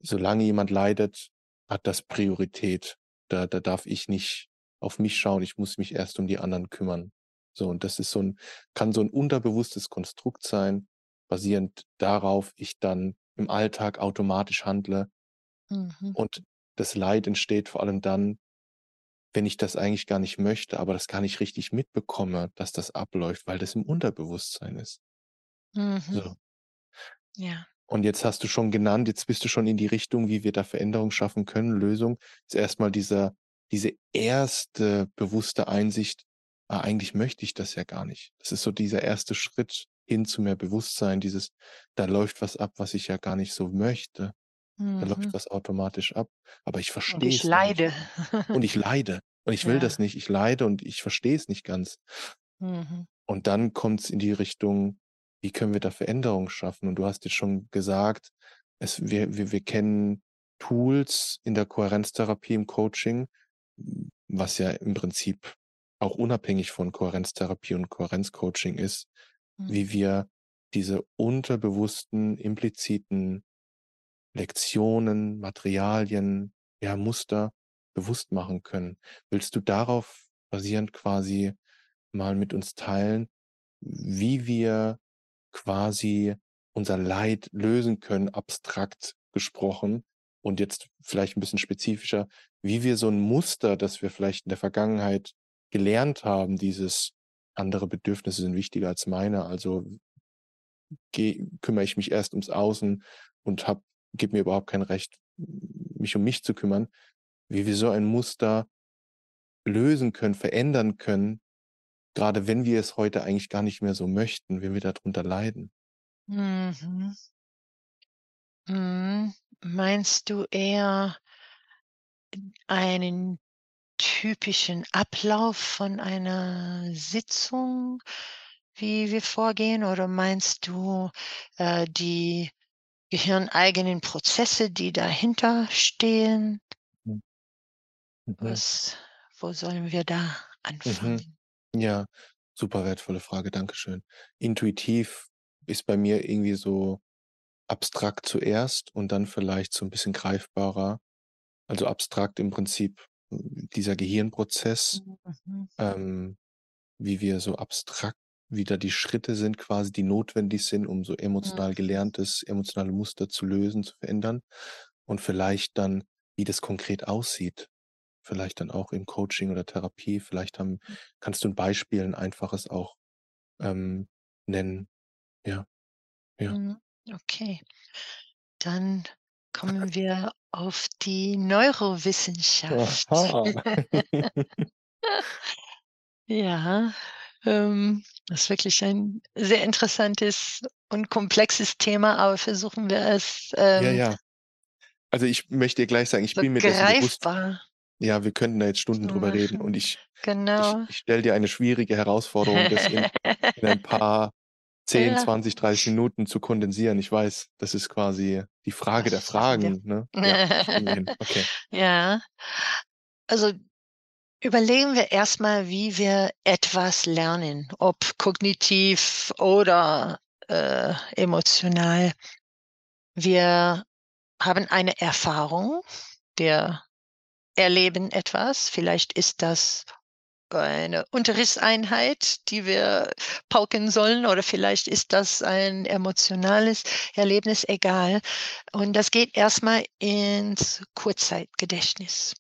solange jemand leidet, hat das Priorität. Da da darf ich nicht auf mich schauen, ich muss mich erst um die anderen kümmern. So und das ist so 'n kann so 'n unterbewusstes Konstrukt sein, basierend darauf ich dann im Alltag automatisch handle. Mhm. Und das Leid entsteht vor allem dann, wenn ich das eigentlich gar nicht möchte, aber das gar nicht richtig mitbekomme, dass das abläuft, weil das im Unterbewusstsein ist. Mhm. So. Ja. Und jetzt hast du schon genannt jetzt bist du schon in die Richtung, wie wir da Veränderung schaffen können, Lösung. Ist erst mal dieser diese erste bewusste Einsicht: „Ah, eigentlich möchte ich das ja gar nicht.“ Das ist so dieser erste Schritt hin zu mehr Bewusstsein, dieses: „Da läuft was ab, was ich ja gar nicht so möchte. Da läuft Mhm. was automatisch ab, aber ich Und verstehe ich es noch nicht.“ leide. Und ich leide und ich will Ja. das nicht. Ich leide und ich verstehe es nicht ganz. Mhm. Und dann kommt's in die Richtung: Wie können wir da Veränderung schaffen? Und du hast jetzt schon gesagt, es wir wir wir kennen Tools in der Kohärenztherapie im Coaching, was ja im Prinzip auch unabhängig von Kohärenztherapie und Kohärenzcoaching ist, Mhm. Wie wir diese unterbewussten, impliziten Lektionen, Materialien, ja, Muster bewusst machen können. Willst du darauf basierend quasi mal mit uns teilen, wie wir quasi unser Leid lösen können, abstrakt gesprochen und jetzt vielleicht 'n bisschen spezifischer, wie wir so 'n Muster, das wir vielleicht in der Vergangenheit gelernt haben, dieses: „Andere Bedürfnisse sind wichtiger als meine, also gehe kümmere ich mich erst ums Außen und habe gebe mir überhaupt kein Recht, mich um mich zu kümmern“, wie wir so ein Muster lösen können, verändern können, grade wenn wir es heute eigentlich gar nicht mehr so möchten, wenn wir da drunter leiden. Mhm. Mhm. Meinst du eher einen typischen Ablauf von einer Sitzung, wie wir vorgehen? Oder meinst du, äh, die gehirneigenen Prozesse, die dahinter stehen? Hm. Mhm. Was wo sollen wir da Mhm. anfangen? Ja, super wertvolle Frage, Dankeschön. Intuitiv ist bei mir irgendwie so abstrakt zuerst und dann vielleicht so 'n bisschen greifbarer. Also, abstrakt im Prinzip dieser Gehirnprozess, Mhm. ähm, wie wir so abstrakt wie da die Schritte sind quasi, die notwendig sind, um so emotional Mhm. gelerntes emotionale Muster zu lösen, zu verändern. Und vielleicht dann, wie das konkret aussieht. Vielleicht dann auch im Coaching oder Therapie. Vielleicht haben kannst du 'n Beispiel 'n einfaches auch, ähm, nennen. Ja, ja. Mhm, okay. Dann kommen wir auf die Neurowissenschaft. Ja, ähm, das ist wirklich ein sehr interessantes und komplexes Thema, aber versuchen wir es, Ja, ähm ja. Also, ich möchte dir gleich sagen, ich so bin mir dessen bewusst. Ja, wir könnten da jetzt Stunden drüber reden und ich ich Genau. ich stelle dir eine schwierige Herausforderung, das in in ein paar 10, Ja. 20, 30 Minuten zu kondensieren. Ich weiß, das ist quasi die Frage der. Fragen, ne? Ja. Okay. Ja. Also, überlegen wir erst mal, wie wir etwas lernen, ob kognitiv oder, äh, emotional. Wir haben eine Erfahrung, wir erleben etwas. Vielleicht ist das eine Unterrichtseinheit, die wir pauken sollen, oder vielleicht ist das ein emotionales Erlebnis, egal. Und das geht erst mal ins Kurzzeitgedächtnis.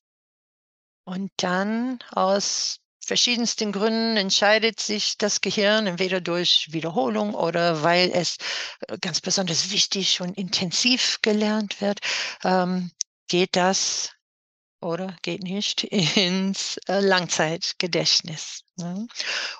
Und dann aus verschiedensten Gründen entscheidet sich das Gehirn entweder durch Wiederholung oder weil es, äh, ganz besonders wichtig und intensiv gelernt wird, ähm, geht das oder geht nicht ins, äh, Langzeitgedächtnis, ne?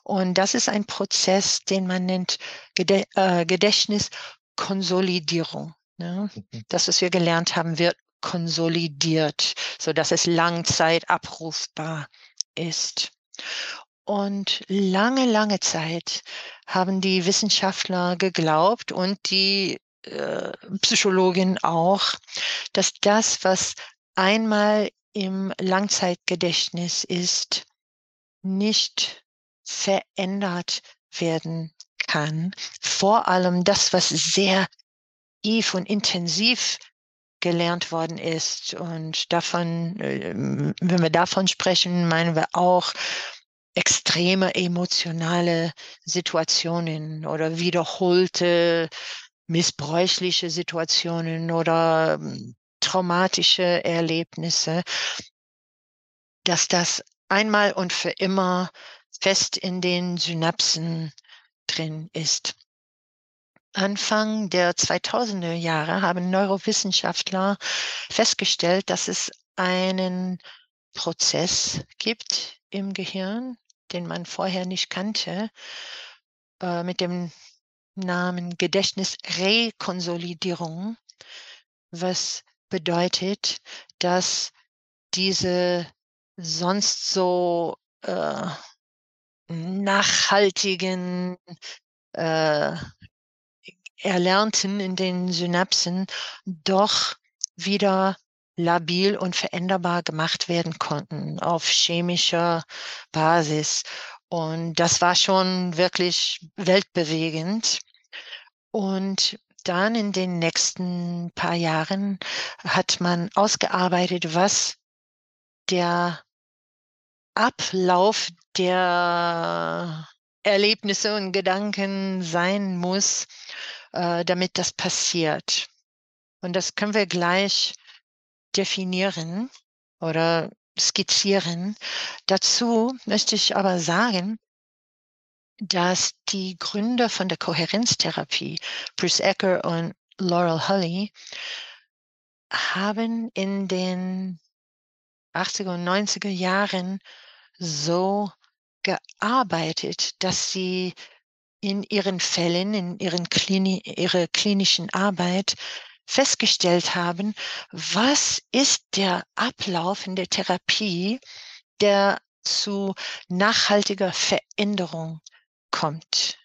Und das ist ein Prozess, den man nennt äh, Gedächtniskonsolidierung, ne? Mhm. Das, was wir gelernt haben, wird konsolidiert, sodass es Langzeit abrufbar ist. Und lange, lange Zeit haben die Wissenschaftler geglaubt und die, äh, Psychologin auch, dass das, was einmal im Langzeitgedächtnis ist, nicht verändert werden kann. Vor allem das, was sehr tief und intensiv gelernt worden ist. Und davon, ähm wenn wir davon sprechen, meinen wir auch extreme emotionale Situationen oder wiederholte missbräuchliche Situationen oder, hm, traumatische Erlebnisse dass das einmal und für immer fest in den Synapsen drin ist. Anfang der 2000er Jahre haben Neurowissenschaftler festgestellt, dass es einen Prozess gibt im Gehirn, den man vorher nicht kannte, äh, mit dem Namen Gedächtnisrekonsolidierung, was bedeutet, dass diese sonst so, äh, nachhaltigen, äh, Erlernten in den Synapsen doch wieder labil und veränderbar gemacht werden konnten auf chemischer Basis. Und das war schon wirklich weltbewegend. Und dann in den nächsten paar Jahren hat man ausgearbeitet, was der Ablauf der Erlebnisse und Gedanken sein muss, äh, damit das passiert. Und das können wir gleich definieren oder skizzieren. Dazu möchte ich aber sagen dass die Gründer von der Kohärenztherapie, Bruce Ecker und Laurel Hulley haben in den 80er und 90er Jahren so gearbeitet, dass sie in ihren Fällen, in ihren Klini ihrer klinischen Arbeit festgestellt haben, was ist der Ablauf in der Therapie, der zu nachhaltiger Veränderung kommt.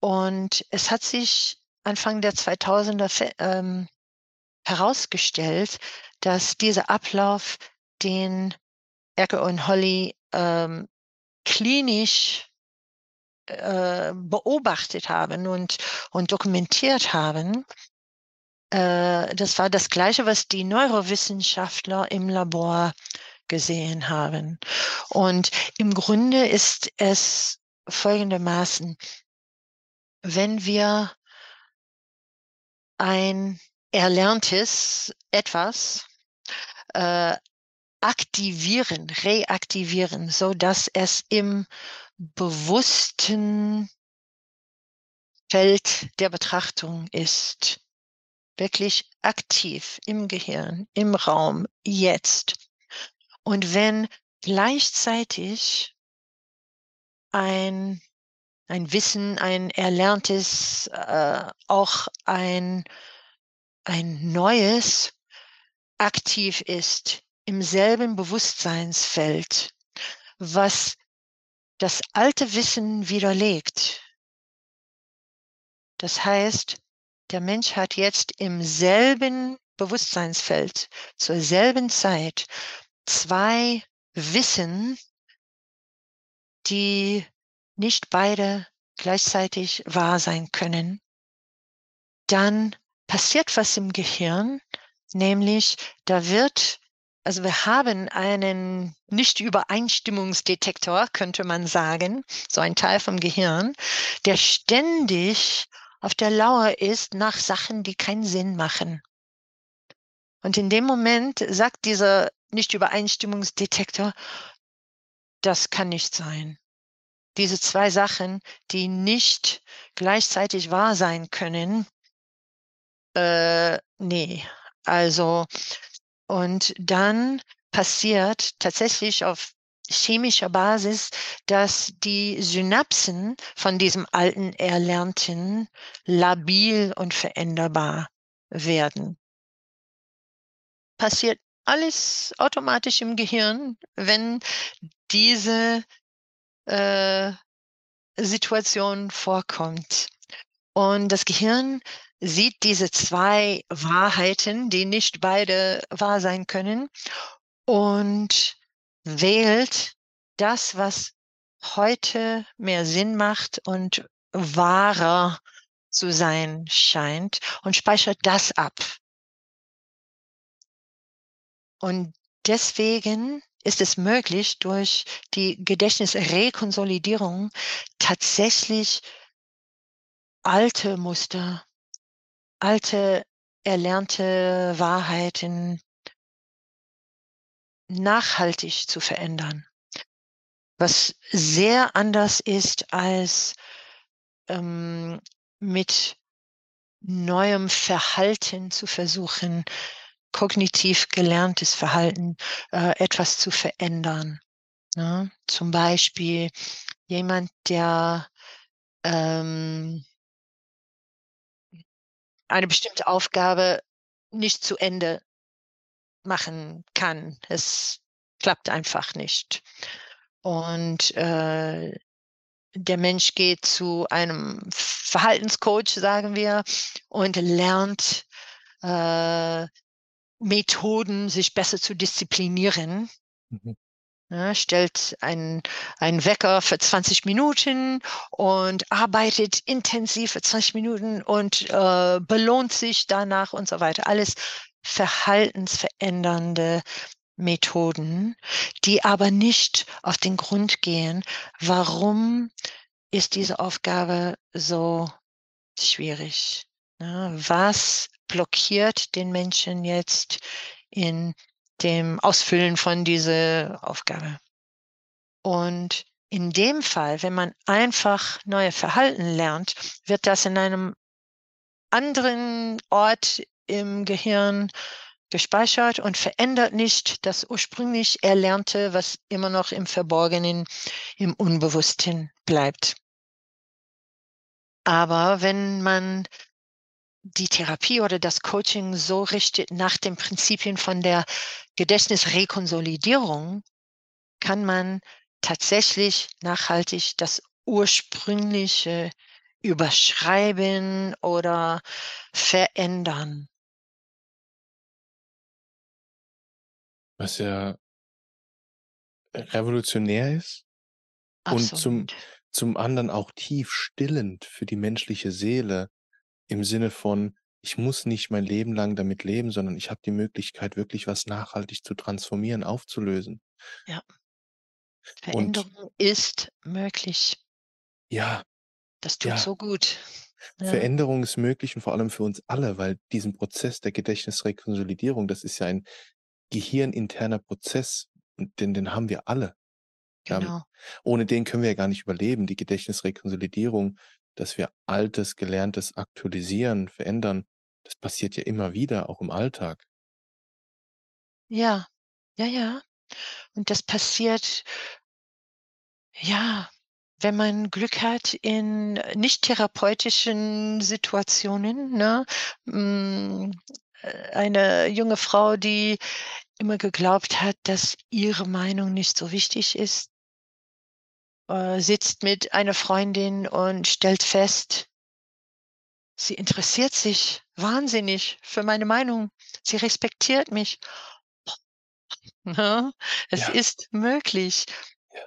Und es hat sich Anfang der 2000er fe ähm, herausgestellt, dass dieser Ablauf, den Ecker und Holly, ähm, klinisch, äh, beobachtet haben und und dokumentiert haben äh, das war das Gleiche, was die Neurowissenschaftler im Labor gesehen haben. Und im Grunde ist es folgendermaßen wenn wir ein erlerntes Etwas, äh, aktivieren, reaktivieren, sodass es im bewussten Feld der Betrachtung ist, wirklich aktiv im Gehirn, im Raum, jetzt. Und wenn gleichzeitig ein ein Wissen, ein erlerntes, äh, auch ein ein neues aktiv ist im selben Bewusstseinsfeld, was das alte Wissen widerlegt. Das heißt, der Mensch hat jetzt im selben Bewusstseinsfeld zur selben Zeit zwei Wissen, die nicht beide gleichzeitig wahr sein können. Dann passiert was im Gehirn, nämlich da wird also wir haben einen Nicht-Übereinstimmungsdetektor, könnte man sagen, so ein Teil vom Gehirn, der ständig auf der Lauer ist nach Sachen, die keinen Sinn machen. Und in dem Moment sagt dieser Nicht-Übereinstimmungsdetektor, das kann nicht sein. Diese zwei Sachen, die nicht gleichzeitig wahr sein können, äh, nee. Also und dann passiert tatsächlich auf chemischer Basis, dass die Synapsen von diesem alten Erlernten labil und veränderbar werden. Passiert alles automatisch im Gehirn, wenn diese äh, Situation vorkommt. Und das Gehirn sieht diese zwei Wahrheiten, die nicht beide wahr sein können, und wählt das, was heute mehr Sinn macht und wahrer zu sein scheint und speichert das ab. Und deswegen ist es möglich, durch die Gedächtnisrekonsolidierung tatsächlich alte Muster alte erlernte Wahrheiten nachhaltig zu verändern. Was sehr anders ist als ähm, mit neuem Verhalten zu versuchen, kognitiv gelerntes Verhalten äh, etwas zu verändern. Ne? Zum Beispiel jemand, der ähm, eine bestimmte Aufgabe nicht zu Ende machen kann. Es klappt einfach nicht. Und äh, der Mensch geht zu einem Verhaltenscoach, sagen wir, und lernt äh, Methoden, sich besser zu disziplinieren. Mhm. Ja, stellt einen, einen Wecker für 20 Minuten und arbeitet intensiv für 20 Minuten und äh, belohnt sich danach und so weiter. Alles verhaltensverändernde Methoden, die aber nicht auf den Grund gehen, warum ist diese Aufgabe so schwierig? Ja, was blockiert den Menschen jetzt in dem Ausfüllen von dieser Aufgabe. Und in dem Fall, wenn man einfach neue Verhalten lernt, wird das in einem anderen Ort im Gehirn gespeichert und verändert nicht das ursprünglich Erlernte, was immer noch im Verborgenen, im Unbewussten bleibt. Aber wenn man die Therapie oder das Coaching so richtet nach den Prinzipien von der Gedächtnisrekonsolidierung, kann man tatsächlich nachhaltig das ursprüngliche überschreiben oder verändern. Was ja revolutionär ist Absolut. und zum, zum anderen auch tief stillend für die menschliche Seele, im Sinne von, ich muss nicht mein Leben lang damit leben, sondern ich habe die Möglichkeit, wirklich was nachhaltig zu transformieren, aufzulösen. Ja. Veränderung Und ist möglich. ja, Das tut ja, so gut. Ja. Veränderung ist möglich und vor allem für uns alle, weil diesen Prozess der Gedächtnisrekonsolidierung, das ist ja ein gehirninterner Prozess, den, den haben wir alle. Genau. ohne den können wir ja gar nicht überleben. Die Gedächtnisrekonsolidierung dass wir Altes, Gelerntes aktualisieren, verändern, das passiert ja immer wieder, auch im Alltag. Ja, ja, ja. Und das passiert, ja, wenn man Glück hat in nicht therapeutischen Situationen, ne? Hm, äh, eine junge Frau, die immer geglaubt hat, dass ihre Meinung nicht so wichtig ist äh, sitzt mit einer Freundin und stellt fest, sie interessiert sich wahnsinnig für meine Meinung. Sie respektiert mich. Ne? Es Ja, ist möglich. ja,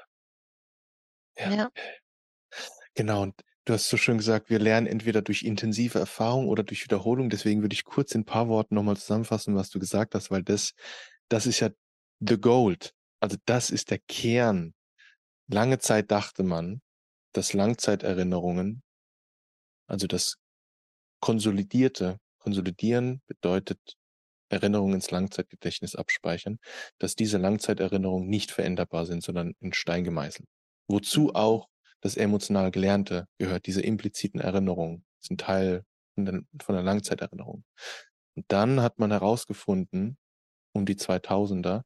ja. Genau, und du hast so schön gesagt, wir lernen entweder durch intensive Erfahrung oder durch Wiederholung. Deswegen würde ich kurz in 'n paar Worten noch mal zusammenfassen, was du gesagt hast, weil das das ist ja the gold. Also, das ist der Kern. Lange Zeit dachte man, dass Langzeiterinnerungen, also das Konsolidierte konsolidieren bedeutet Erinnerungen ins Langzeitgedächtnis abspeichern, dass diese Langzeiterinnerungen nicht veränderbar sind, sondern in Stein gemeißelt. Wozu mhm, auch das emotional Gelernte gehört, diese impliziten Erinnerungen sind Teil von der von der Langzeiterinnerung. Und dann hat man herausgefunden, um die 2000er,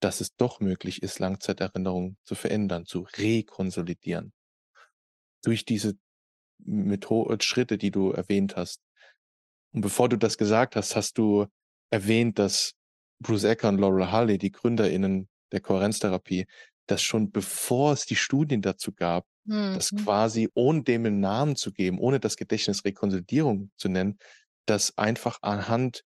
dass es doch möglich ist, Langzeiterinnerungen zu verändern, zu rekonsolidieren. Durch diese Metho Schritte, die du erwähnt hast. Und bevor du das gesagt hast, hast du erwähnt, dass Bruce Ecker und Laurel Harley, die GründerInnen der Kohärenztherapie, das schon bevor es die Studien dazu gab, das mhm, quasi ohne dem 'nen Namen zu geben, ohne das Gedächtnis Rekonsolidierung zu nennen, das einfach anhand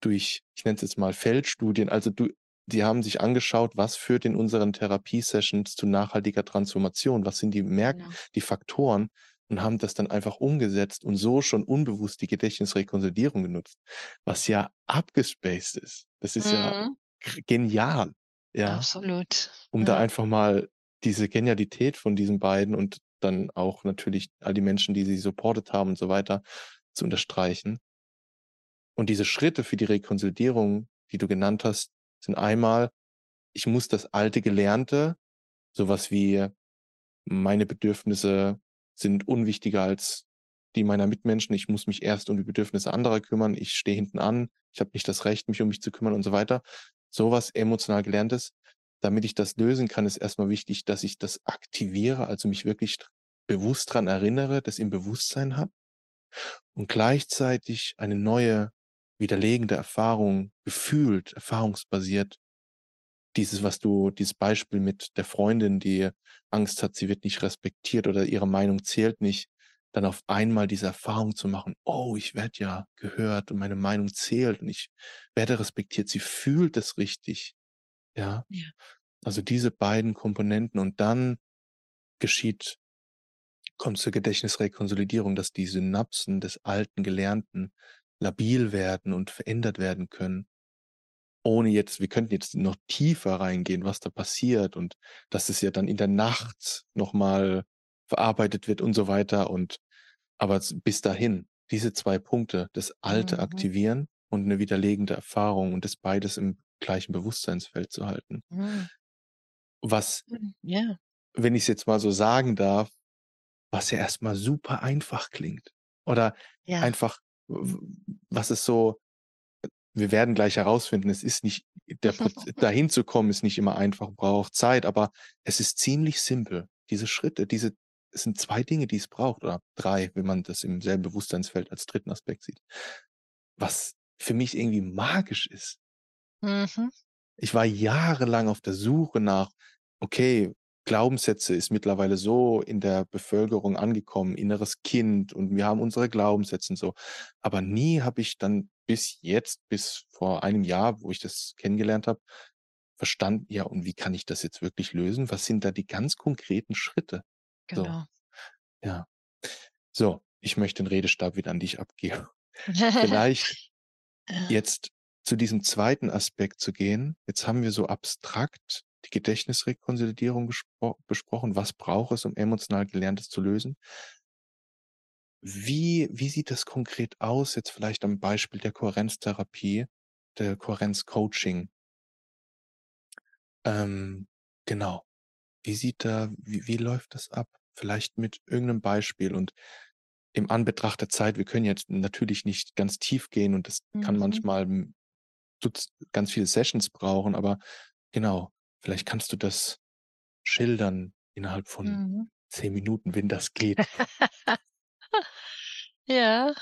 durch, ich nenne es jetzt mal Feldstudien, also du die haben sich angeschaut, was führt in unseren Therapiesessions zu nachhaltiger Transformation? Was sind die Merk genau. die Faktoren? Und haben das dann einfach umgesetzt und so schon unbewusst die Gedächtnisrekonsolidierung genutzt, was ja abgespaced ist. Das ist ja Mhm, gr genial, ja, absolut. um da Ja, einfach mal diese Genialität von diesen beiden und dann auch natürlich all die Menschen, die sie supportet haben und so weiter, zu unterstreichen. Und diese Schritte für die Rekonsolidierung, die du genannt hast, sind einmal, ich muss das alte Gelernte, sowas wie meine Bedürfnisse sind unwichtiger als die meiner Mitmenschen. Ich muss mich erst um die Bedürfnisse anderer kümmern. Ich stehe hinten an. Ich habe nicht das Recht, mich um mich zu kümmern und so weiter. Sowas emotional Gelerntes. Damit ich das lösen kann, ist erstmal wichtig, dass ich das aktiviere, also mich wirklich bewusst dran erinnere, das im Bewusstsein habe und gleichzeitig eine neue, widerlegende Erfahrung gefühlt, erfahrungsbasiert dieses, was du dieses Beispiel mit der Freundin, die Angst hat, sie wird nicht respektiert oder ihre Meinung zählt nicht, dann auf einmal diese Erfahrung zu machen: „Oh, ich werde ja gehört und meine Meinung zählt und ich werde respektiert.“ Sie fühlt es richtig, ja? ja, Also, diese beiden Komponenten und dann geschieht kommt zur Gedächtnisrekonsolidierung, dass die Synapsen des alten Gelernten labil werden und verändert werden können. Ohne jetzt wir könnten jetzt noch tiefer reingehen, was da passiert und dass es ja dann in der Nacht noch mal verarbeitet wird und so weiter und aber bis dahin, diese 2 Punkte, das Alte mhm, aktivieren und 'ne widerlegende Erfahrung und das beides im gleichen Bewusstseinsfeld zu halten. mhm, Was, mhm, ja, wenn ich's jetzt mal so sagen darf, was ja erst mal super einfach klingt oder ja, einfach was es so Wir werden gleich herausfinden, es ist nicht der dahin zu kommen ist nicht immer einfach, braucht Zeit, aber es ist ziemlich simpel. Diese Schritte, diese es sind 2 Dinge, die es braucht oder 3, wenn man das im selben Bewusstseinsfeld als dritten Aspekt sieht. Was für mich irgendwie magisch ist. mhm, Ich war jahrelang auf der Suche nach, okay, Glaubenssätze ist mittlerweile so in der Bevölkerung angekommen, inneres Kind und wir haben unsere Glaubenssätze und so. Aber nie habe ich dann bis jetzt, bis vor einem Jahr, wo ich das kennengelernt habe, verstanden, ja, und wie kann ich das jetzt wirklich lösen? Was sind da die ganz konkreten Schritte? So, genau. ja. So, ich möchte den Redestab wieder an dich abgeben. Vielleicht Jetzt zu diesem zweiten Aspekt zu gehen. Jetzt haben wir so abstrakt die Gedächtnisrekonsolidierung besprochen. Was braucht es, um emotional Gelerntes zu lösen? Wie wie sieht das konkret aus, jetzt vielleicht am Beispiel der Kohärenztherapie, der Kohärenzcoaching? Ähm, genau. Wie sieht da wie wie läuft das ab? Vielleicht mit irgendeinem Beispiel und im Anbetracht der Zeit, wir können jetzt natürlich nicht ganz tief gehen und das kann mhm, manchmal, hm, Dutz ganz viele Sessions brauchen, aber genau, vielleicht kannst du das schildern innerhalb von mhm. 10 Minuten, wenn das geht, Ja,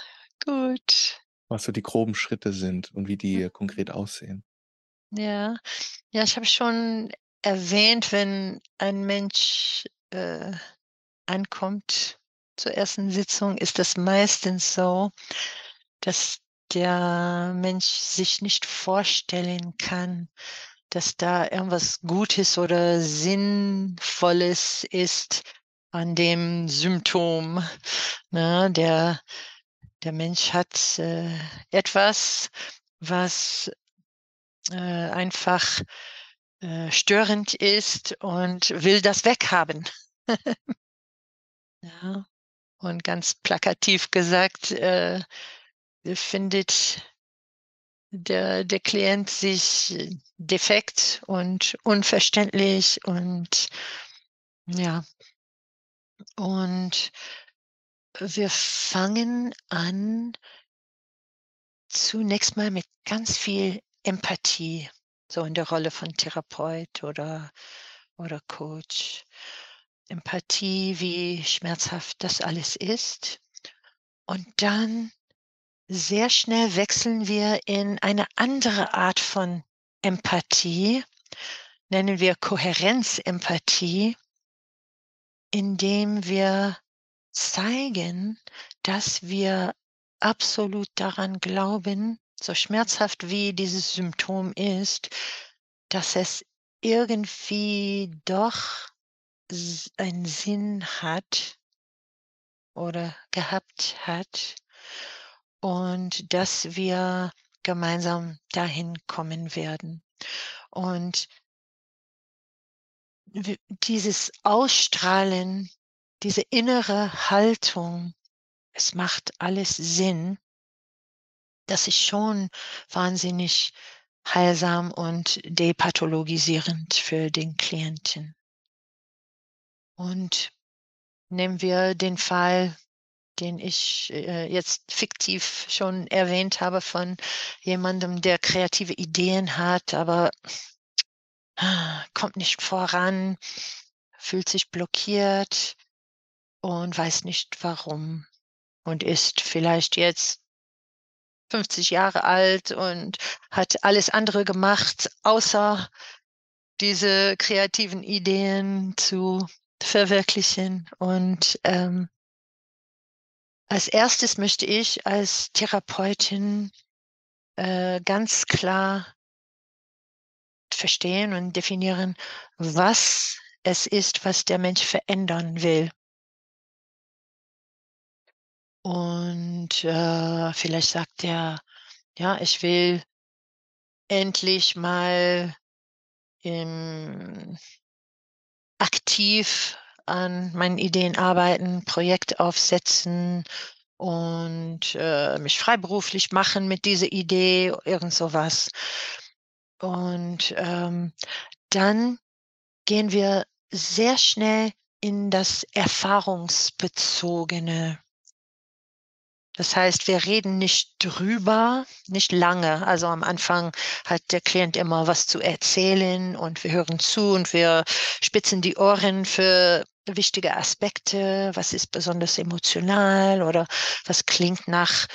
gut. was so die groben Schritte sind und wie die Mhm. konkret aussehen. Ja. Ja, ich habe schon erwähnt, wenn ein Mensch, äh, ankommt zur ersten Sitzung ist es meistens so, dass der Mensch sich nicht vorstellen kann, dass da irgendwas Gutes oder Sinnvolles ist an dem Symptom. Ne? Der, der Mensch hat äh, etwas, was äh, einfach äh, störend ist und will das weghaben. ja. Und ganz plakativ gesagt, äh, findet der, der Klient sich defekt und unverständlich und ja. Und wir fangen an zunächst mal mit ganz viel Empathie, so in der Rolle von Therapeut oder, oder Coach. Empathie, wie schmerzhaft das alles ist. Und dann sehr schnell wechseln wir in eine andere Art von Empathie, nennen wir Kohärenzempathie, indem wir zeigen, dass wir absolut daran glauben, so schmerzhaft wie dieses Symptom ist, dass es irgendwie doch einen Sinn hat oder gehabt hat und dass wir gemeinsam dahin kommen werden. Und dieses Ausstrahlen, diese innere Haltung, es macht alles Sinn, das ist schon wahnsinnig heilsam und depathologisierend für den Klienten. Und nehmen wir den Fall den ich äh, jetzt fiktiv schon erwähnt habe von jemandem, der kreative Ideen hat, aber kommt nicht voran, fühlt sich blockiert und weiß nicht warum und ist vielleicht jetzt 50 Jahre alt und hat alles andere gemacht, außer diese kreativen Ideen zu verwirklichen. Und ähm, als erstes möchte ich als Therapeutin äh, ganz klar verstehen und definieren, was es ist, was der Mensch verändern will. Und äh, vielleicht sagt er, ja, ich will endlich mal im, aktiv an meinen Ideen arbeiten, Projekt aufsetzen und äh, mich freiberuflich machen mit dieser Idee, irgend sowas. Und ähm, dann gehen wir sehr schnell in das Erfahrungsbezogene. Das heißt, wir reden nicht drüber, nicht lange. Also am Anfang hat der Klient immer was zu erzählen und wir hören zu und wir spitzen die Ohren für wichtige Aspekte. Was ist besonders emotional oder was klingt nach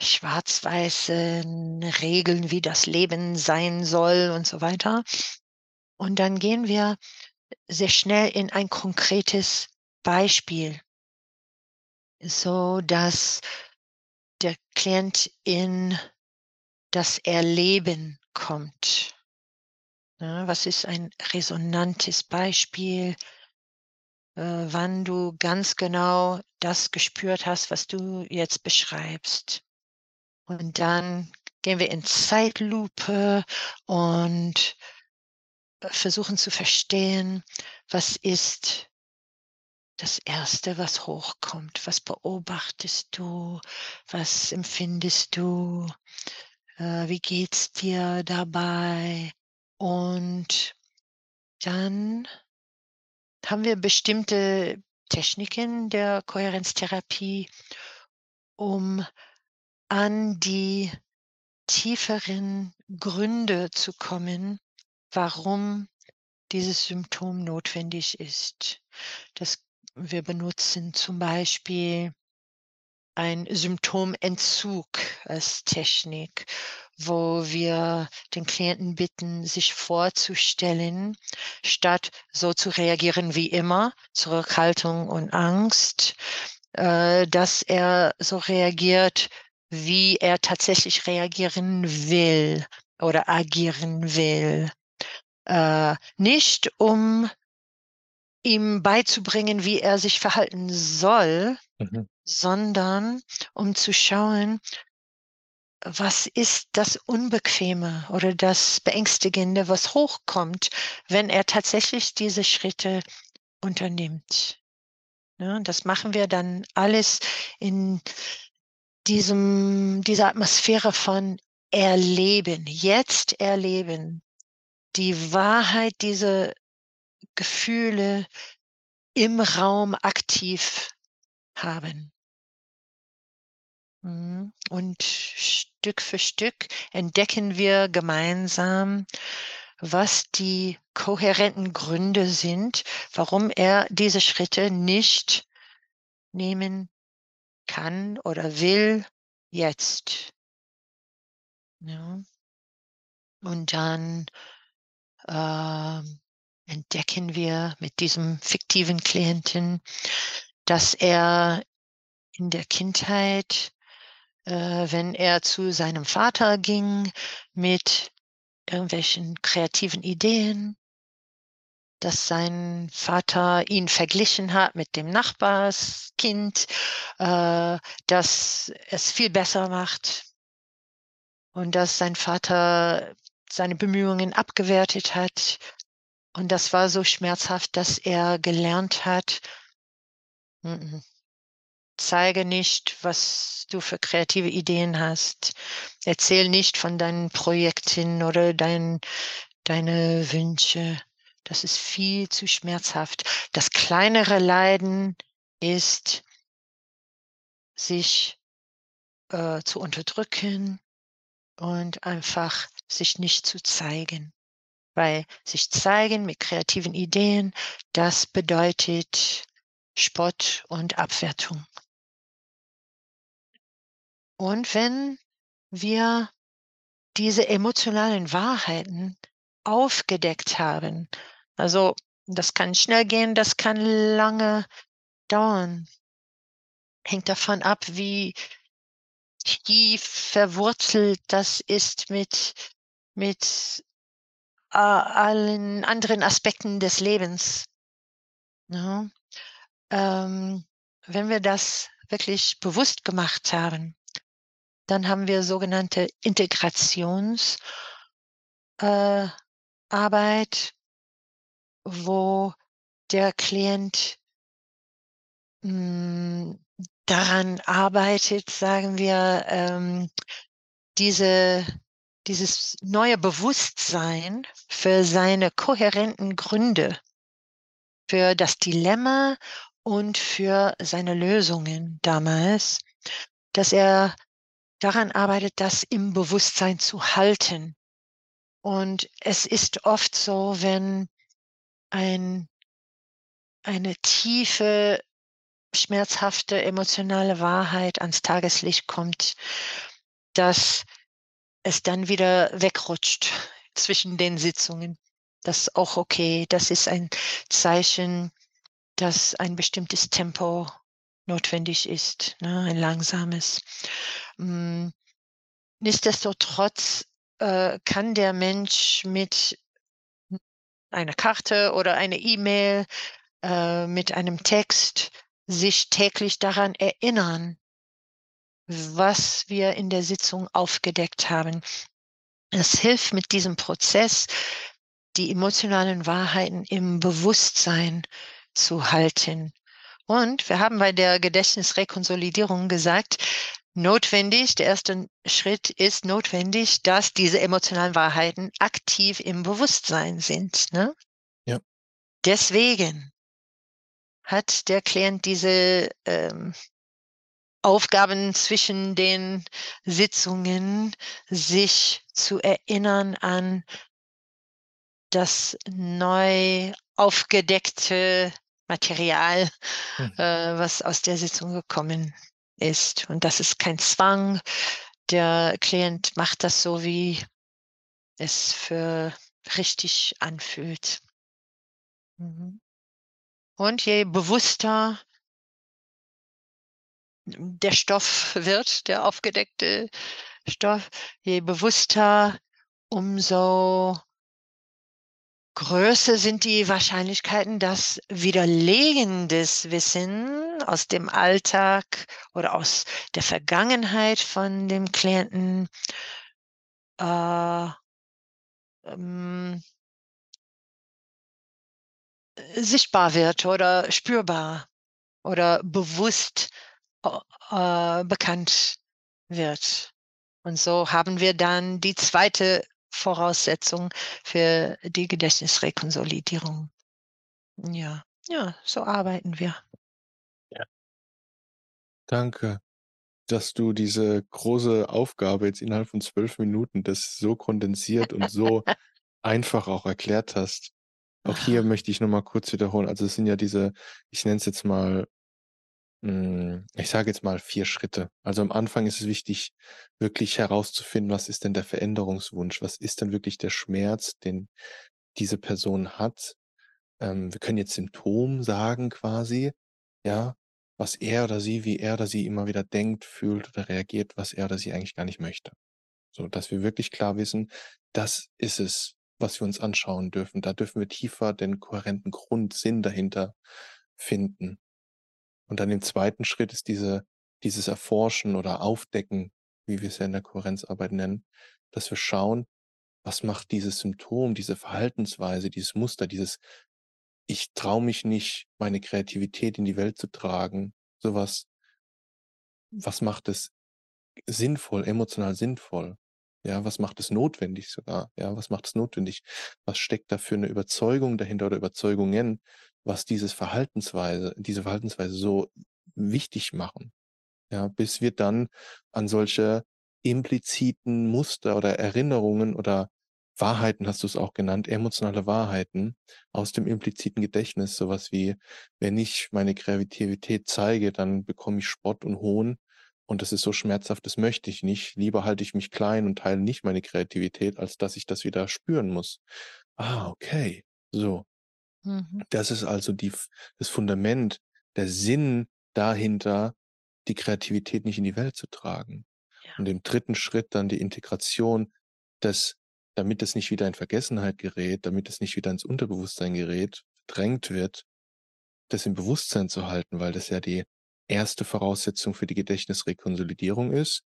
schwarz-weißen Regeln, wie das Leben sein soll und so weiter. Und dann gehen wir sehr schnell in ein konkretes Beispiel so dass der Klient in das Erleben kommt. Ja, was ist ein resonantes Beispiel, wann du ganz genau das gespürt hast, was du jetzt beschreibst. Und dann gehen wir in Zeitlupe und äh, versuchen zu verstehen, was ist das Erste, was hochkommt. Was beobachtest du? Was empfindest du? Äh, wie geht's dir dabei? Und dann haben wir bestimmte Techniken der Kohärenztherapie, um an die tieferen Gründe zu kommen, warum dieses Symptom notwendig ist. Das wir benutzen zum Beispiel ein Symptomentzug als Technik, wo wir den Klienten bitten, sich vorzustellen, statt so zu reagieren wie immer, Zurückhaltung und Angst, äh, dass er so reagiert, wie er tatsächlich reagieren will oder agieren will. Äh, nicht um ihm beizubringen, wie er sich verhalten soll, mhm. sondern um zu schauen, was ist das Unbequeme oder das Beängstigende, was hochkommt, wenn er tatsächlich diese Schritte unternimmt. Ja, das machen wir dann alles in diesem, dieser Atmosphäre von Erleben, jetzt erleben, die Wahrheit, diese Gefühle im Raum aktiv haben. Mhm. Und Stück für Stück entdecken wir gemeinsam, was die kohärenten Gründe sind, warum er diese Schritte nicht nehmen kann oder will jetzt. Ja. Und dann äh, entdecken wir mit diesem fiktiven Klienten, dass er in der Kindheit, wenn er zu seinem Vater ging mit irgendwelchen kreativen Ideen, dass sein Vater ihn verglichen hat mit dem Nachbarskind, äh, dass es viel besser macht und dass sein Vater seine Bemühungen abgewertet hat. Und das war so schmerzhaft, dass er gelernt hat, mm -mm, zeige nicht, was du für kreative Ideen hast. Erzähl nicht von deinen Projekten oder dein, deine Wünsche. Das ist viel zu schmerzhaft. Das kleinere Leiden ist, sich äh, zu unterdrücken und einfach sich nicht zu zeigen. Weil sich zeigen mit kreativen Ideen, das bedeutet Spott und Abwertung. Und wenn wir diese emotionalen Wahrheiten aufgedeckt haben, also das kann schnell gehen, das kann lange dauern. Hängt davon ab, wie tief verwurzelt das ist mit, mit äh, allen anderen Aspekten des Lebens. Ja. Ähm, wenn wir das wirklich bewusst gemacht haben, dann haben wir sogenannte Integrationsarbeit, äh, wo der Klient mh, hm, daran arbeitet, sagen wir, ähm, diese, dieses neue Bewusstsein für seine kohärenten Gründe, für das Dilemma und für seine Lösungen damals, dass er daran arbeitet, das im Bewusstsein zu halten. Und es ist oft so, wenn ein, eine tiefe, schmerzhafte, emotionale Wahrheit ans Tageslicht kommt, dass es dann wieder wegrutscht zwischen den Sitzungen. Das ist auch okay. Das ist ein Zeichen, dass ein bestimmtes Tempo notwendig ist, ne, ein langsames. Hm, nichtsdestotrotz äh, kann der Mensch mit einer Karte oder einer E-Mail, äh, mit einem Text sich täglich daran erinnern, was wir in der Sitzung aufgedeckt haben. Es hilft mit diesem Prozess, die emotionalen Wahrheiten im Bewusstsein zu halten. Und wir haben bei der Gedächtnisrekonsolidierung gesagt, notwendig, der erste Schritt ist notwendig, dass diese emotionalen Wahrheiten aktiv im Bewusstsein sind. Ne? Ja. Deswegen hat der Klient diese ähm, Aufgaben zwischen den Sitzungen, sich zu erinnern an das neu aufgedeckte Material, mhm. äh, was aus der Sitzung gekommen ist. Und das ist kein Zwang, der Klient macht das so, wie es für richtig anfühlt. Mhm. Und je bewusster der Stoff wird, der aufgedeckte Stoff, je bewusster, umso größer sind die Wahrscheinlichkeiten, dass widerlegendes Wissen aus dem Alltag oder aus der Vergangenheit von dem Klienten äh ähm äh, sichtbar wird oder spürbar oder bewusst, o äh, bekannt wird. Und so haben wir dann die 2. Voraussetzung für die Gedächtnisrekonsolidierung. Ja, ja, so arbeiten wir. Ja. Danke, dass du diese große Aufgabe jetzt innerhalb von 12 Minuten das so kondensiert und so einfach auch erklärt hast. Auch hier Aha. möchte ich noch mal kurz wiederholen. Also, es sind ja diese, ich nenne es jetzt mal ich sage jetzt mal 4 Schritte. Also, am Anfang ist es wichtig, wirklich herauszufinden, was ist denn der Veränderungswunsch? Was ist denn wirklich der Schmerz, den diese Person hat? Ähm, wir können jetzt Symptom sagen quasi, ja, was er oder sie wie er oder sie immer wieder denkt, fühlt oder reagiert, was er oder sie eigentlich gar nicht möchte. So, dass wir wirklich klar wissen, das ist es, was wir uns anschauen dürfen. Da dürfen wir tiefer den kohärenten Grundsinn dahinter finden. Und dann im 2. Schritt ist diese dieses Erforschen oder Aufdecken, wie wir es ja in der Kohärenzarbeit nennen, dass wir schauen, was macht dieses Symptom, diese Verhaltensweise, dieses Muster, dieses „Ich traue mich nicht, meine Kreativität in die Welt zu tragen“, so was macht es sinnvoll, emotional sinnvoll? Ja, was macht es notwendig sogar? Ja, was macht es notwendig? Was steckt da für 'ne Überzeugung dahinter oder Überzeugungen, was dieses Verhaltensweise diese Verhaltensweise so wichtig machen? Ja, bis wir dann an solche impliziten Muster oder Erinnerungen oder Wahrheiten hast du's auch genannt, emotionale Wahrheiten aus dem impliziten Gedächtnis, so was wie: „Wenn ich meine Kreativität zeige, dann bekomme ich Spott und Hohn und das ist so schmerzhaft, das möchte ich nicht. Lieber halte ich mich klein und teile nicht meine Kreativität, als dass ich das wieder spüren muss.“ Ah, okay, so. Mhm. Das ist also die das Fundament, der Sinn dahinter, die Kreativität nicht in die Welt zu tragen. Ja. Und im 3. Schritt dann die Integration, dass damit es nicht wieder in Vergessenheit gerät, damit es nicht wieder ins Unterbewusstsein gerät, verdrängt wird, das im Bewusstsein zu halten, weil das ja die 1. Voraussetzung für die Gedächtnisrekonsolidierung ist,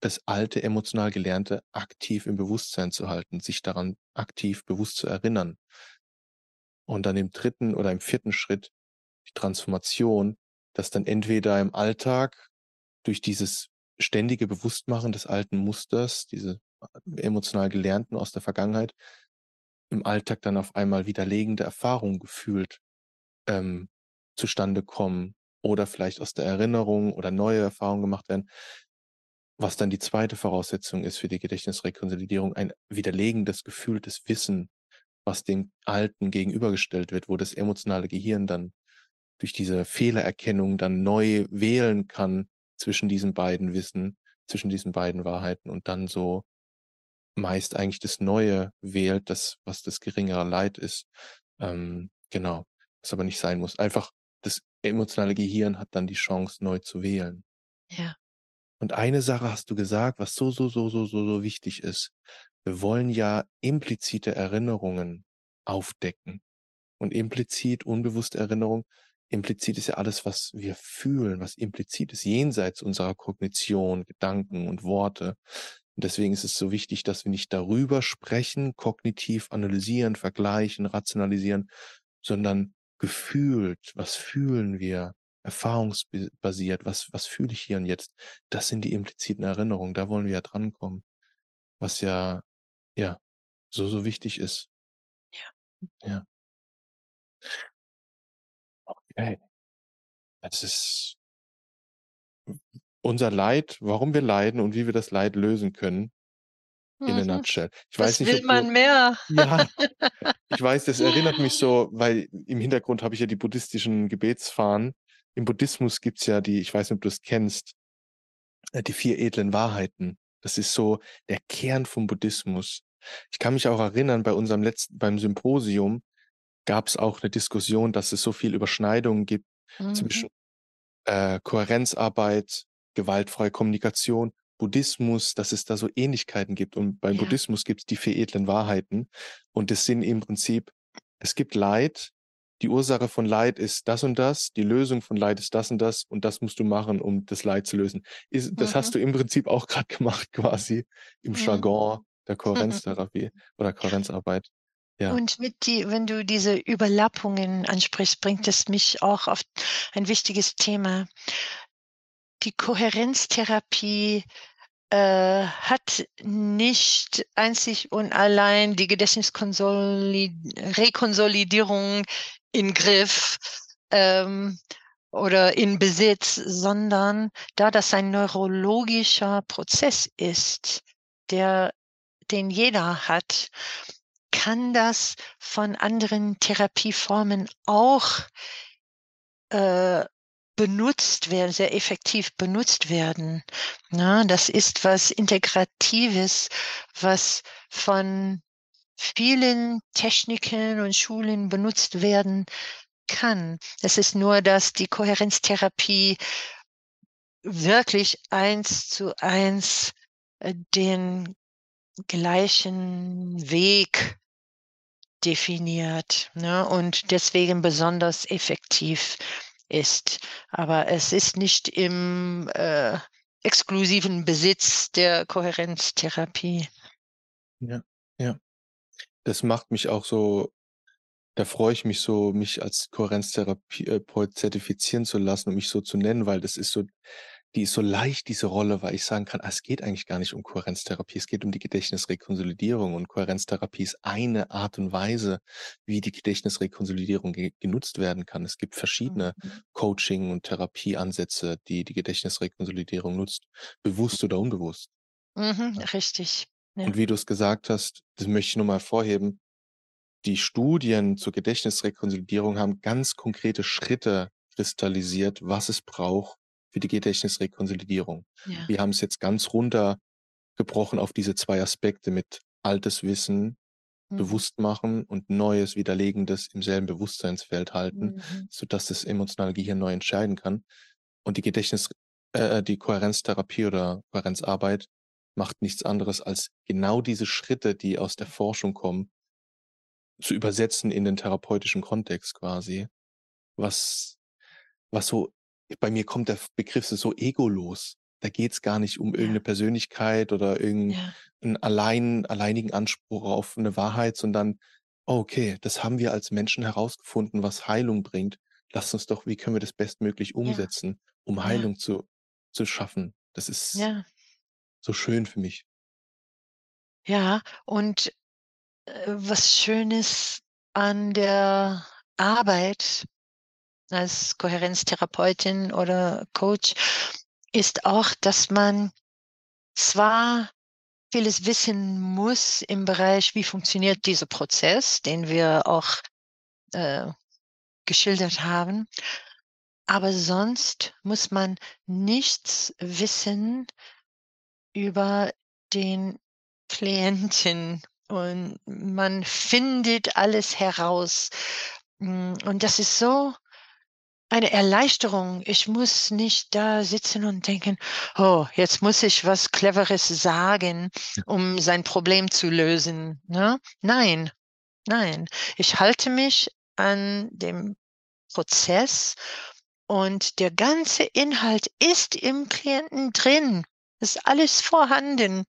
das alte emotional Gelernte aktiv im Bewusstsein zu halten, sich daran aktiv bewusst zu erinnern. Und dann im 3. oder im 4. Schritt die Transformation, dass dann entweder im Alltag durch dieses ständige Bewusstmachen des alten Musters, diese emotional Gelernten aus der Vergangenheit, im Alltag dann auf einmal widerlegende Erfahrungen gefühlt, ähm, zustande kommen oder vielleicht aus der Erinnerung oder neue Erfahrungen gemacht werden. Was dann die 2. Voraussetzung ist für die Gedächtnisrekonsolidierung, ein widerlegendes, gefühltes Wissen, was dem Alten gegenübergestellt wird, wo das emotionale Gehirn dann durch diese Fehlererkennung dann neu wählen kann zwischen diesen beiden Wissen, zwischen diesen beiden Wahrheiten und dann so meist eigentlich das Neue wählt, das was das geringere Leid ist. Ähm, genau, was aber nicht sein muss. Einfach das emotionale Gehirn hat dann die Chance, neu zu wählen. Ja. Und eine Sache hast du gesagt, was so, so, so, so, so, so wichtig ist. Wir wollen ja implizite Erinnerungen aufdecken. Und implizit, unbewusste Erinnerung implizit ist ja alles, was wir fühlen, was implizit ist, jenseits unserer Kognition, Gedanken und Worte. Und deswegen ist es so wichtig, dass wir nicht darüber sprechen, kognitiv analysieren, vergleichen, rationalisieren, sondern gefühlt, was fühlen wir, erfahrungsbe basiert, was was fühle ich hier und jetzt? Das sind die impliziten Erinnerungen, da wollen wir ja drankommen, was ja ja, so, so wichtig ist. Ja. Ja. Okay. Es ist unser Leid, warum wir leiden und wie wir das Leid lösen können in a Mhm. nutshell. Ich weiß Was nicht, will ob du man mehr? ja, ich weiß, das erinnert mich so, weil im Hintergrund habe ich ja die buddhistischen Gebetsfahnen. Im Buddhismus gibt's ja die ich weiß nicht, ob du's kennst, äh, die 4 edlen Wahrheiten. Das ist so der Kern vom Buddhismus. Ich kann mich auch erinnern, bei unserem letzten, beim Symposium gab es auch eine Diskussion, dass es so viel Überschneidungen gibt Mhm. zwischen äh, Kohärenzarbeit, gewaltfreie Kommunikation, Buddhismus, dass es da so Ähnlichkeiten gibt. Und beim Ja. Buddhismus gibt es die vier edlen Wahrheiten. Und es sind im Prinzip, es gibt Leid, die Ursache von Leid ist das und das, die Lösung von Leid ist das und das und das musst du machen, um das Leid zu lösen. Ist, das Mhm. hast du im Prinzip auch gerade gemacht, quasi im Mhm. Jargon der Kohärenztherapie oder Kohärenzarbeit. Ja. Und mit die, wenn du diese Überlappungen ansprichst, bringt es mich auch auf ein wichtiges Thema. Die Kohärenztherapie äh, hat nicht einzig und allein die Gedächtnisrekonsolidierung in Griff ähm, oder in Besitz, sondern da das ein neurologischer Prozess ist, der, den jeder hat, kann das von anderen Therapieformen auch äh, benutzt werden, sehr effektiv benutzt werden. Na, das ist was Integratives, was von vielen Techniken und Schulen benutzt werden kann. Es ist nur, dass die Kohärenztherapie wirklich eins zu eins äh, den gleichen Weg definiert ne, und deswegen besonders effektiv ist. Aber es ist nicht im äh, exklusiven Besitz der Kohärenztherapie. Ja, ja. Das macht mich auch so da freue ich mich so, mich als Kohärenztherapeut zertifizieren zu lassen und mich so zu nennen, weil das ist so die ist so leicht, diese Rolle, weil ich sagen kann: „Ah, es geht eigentlich gar nicht um Kohärenztherapie, es geht um die Gedächtnisrekonsolidierung.“ Und Kohärenztherapie ist eine Art und Weise, wie die Gedächtnisrekonsolidierung ge genutzt werden kann. Es gibt verschiedene Mhm. Coaching und Therapieansätze, die die Gedächtnisrekonsolidierung nutzt, bewusst oder unbewusst. Mhm, Ja. richtig. Ja. Und wie du's gesagt hast, das möchte ich noch mal hervorheben, die Studien zur Gedächtnisrekonsolidierung haben ganz konkrete Schritte kristallisiert, was es braucht für die Gedächtnisrekonsolidierung. Ja. Wir haben's jetzt ganz runtergebrochen auf diese 2 Aspekte mit altes Wissen Mhm. bewusst machen und neues, Widerlegendes im selben Bewusstseinsfeld halten, Mhm. sodass das emotionale Gehirn neu entscheiden kann. Und die Gedächtnis äh, die Kohärenztherapie oder Kohärenzarbeit macht nichts anderes, als genau diese Schritte, die aus der Forschung kommen zu übersetzen in den therapeutischen Kontext quasi. Was was so bei mir kommt der Begriff so egolos. Da geht's gar nicht um irgend 'ne Ja. Persönlichkeit oder irgend Ja. allein alleinigen Anspruch auf 'ne Wahrheit, sondern: „Oh, okay, das haben wir als Menschen herausgefunden, was Heilung bringt. Lasst uns doch wie können wir das bestmöglich Ja. umsetzen, um Ja. Heilung zu zu schaffen?“ Das ist Ja. So schön für mich. Ja, und, äh, was Schönes an der Arbeit als Kohärenztherapeutin oder Coach ist auch, dass man zwar vieles wissen muss im Bereich, wie funktioniert dieser Prozess, den wir auch, äh, geschildert haben, aber sonst muss man nichts wissen über den Klienten und man findet alles heraus. Hm, und das ist so eine Erleichterung. Ich muss nicht da sitzen und denken: „Oh, jetzt muss ich was Cleveres sagen, Ja. um sein Problem zu lösen“, ne? Nein, nein. Ich halte mich an dem Prozess und der ganze Inhalt ist im Klienten drin. Ist alles vorhanden,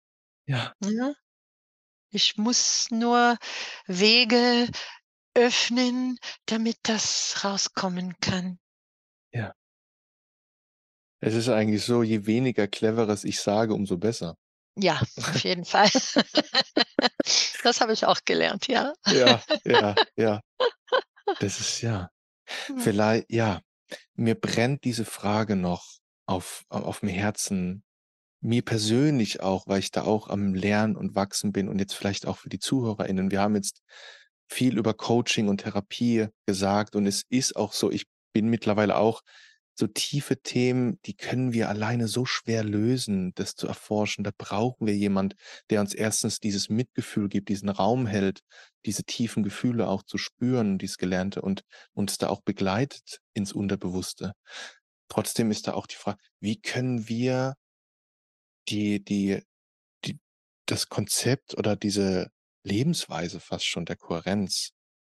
Ja. ne? Ich muss nur Wege öffnen, damit das rauskommen kann. Ja. Es ist eigentlich so, je weniger Cleveres ich sage, umso besser. Ja, auf jeden Fall. Das habe ich auch gelernt, ja. Ja, ja, ja. Das ist ja Hm. viellei ja, mir brennt diese Frage noch auf a aufm Herzen. Mir persönlich auch, weil ich da auch am Lernen und Wachsen bin und jetzt vielleicht auch für die ZuhörerInnen. Wir haben jetzt viel über Coaching und Therapie gesagt und es ist auch so, ich bin mittlerweile auch so tiefe Themen, die können wir alleine so schwer lösen, das zu erforschen. Da brauchen wir jemand, der uns erstens dieses Mitgefühl gibt, diesen Raum hält, diese tiefen Gefühle auch zu spüren, dieses Gelernte und uns da auch begleitet ins Unterbewusste. Trotzdem ist da auch die Frage, wie können wir die die die das Konzept oder diese Lebensweise fast schon der Kohärenz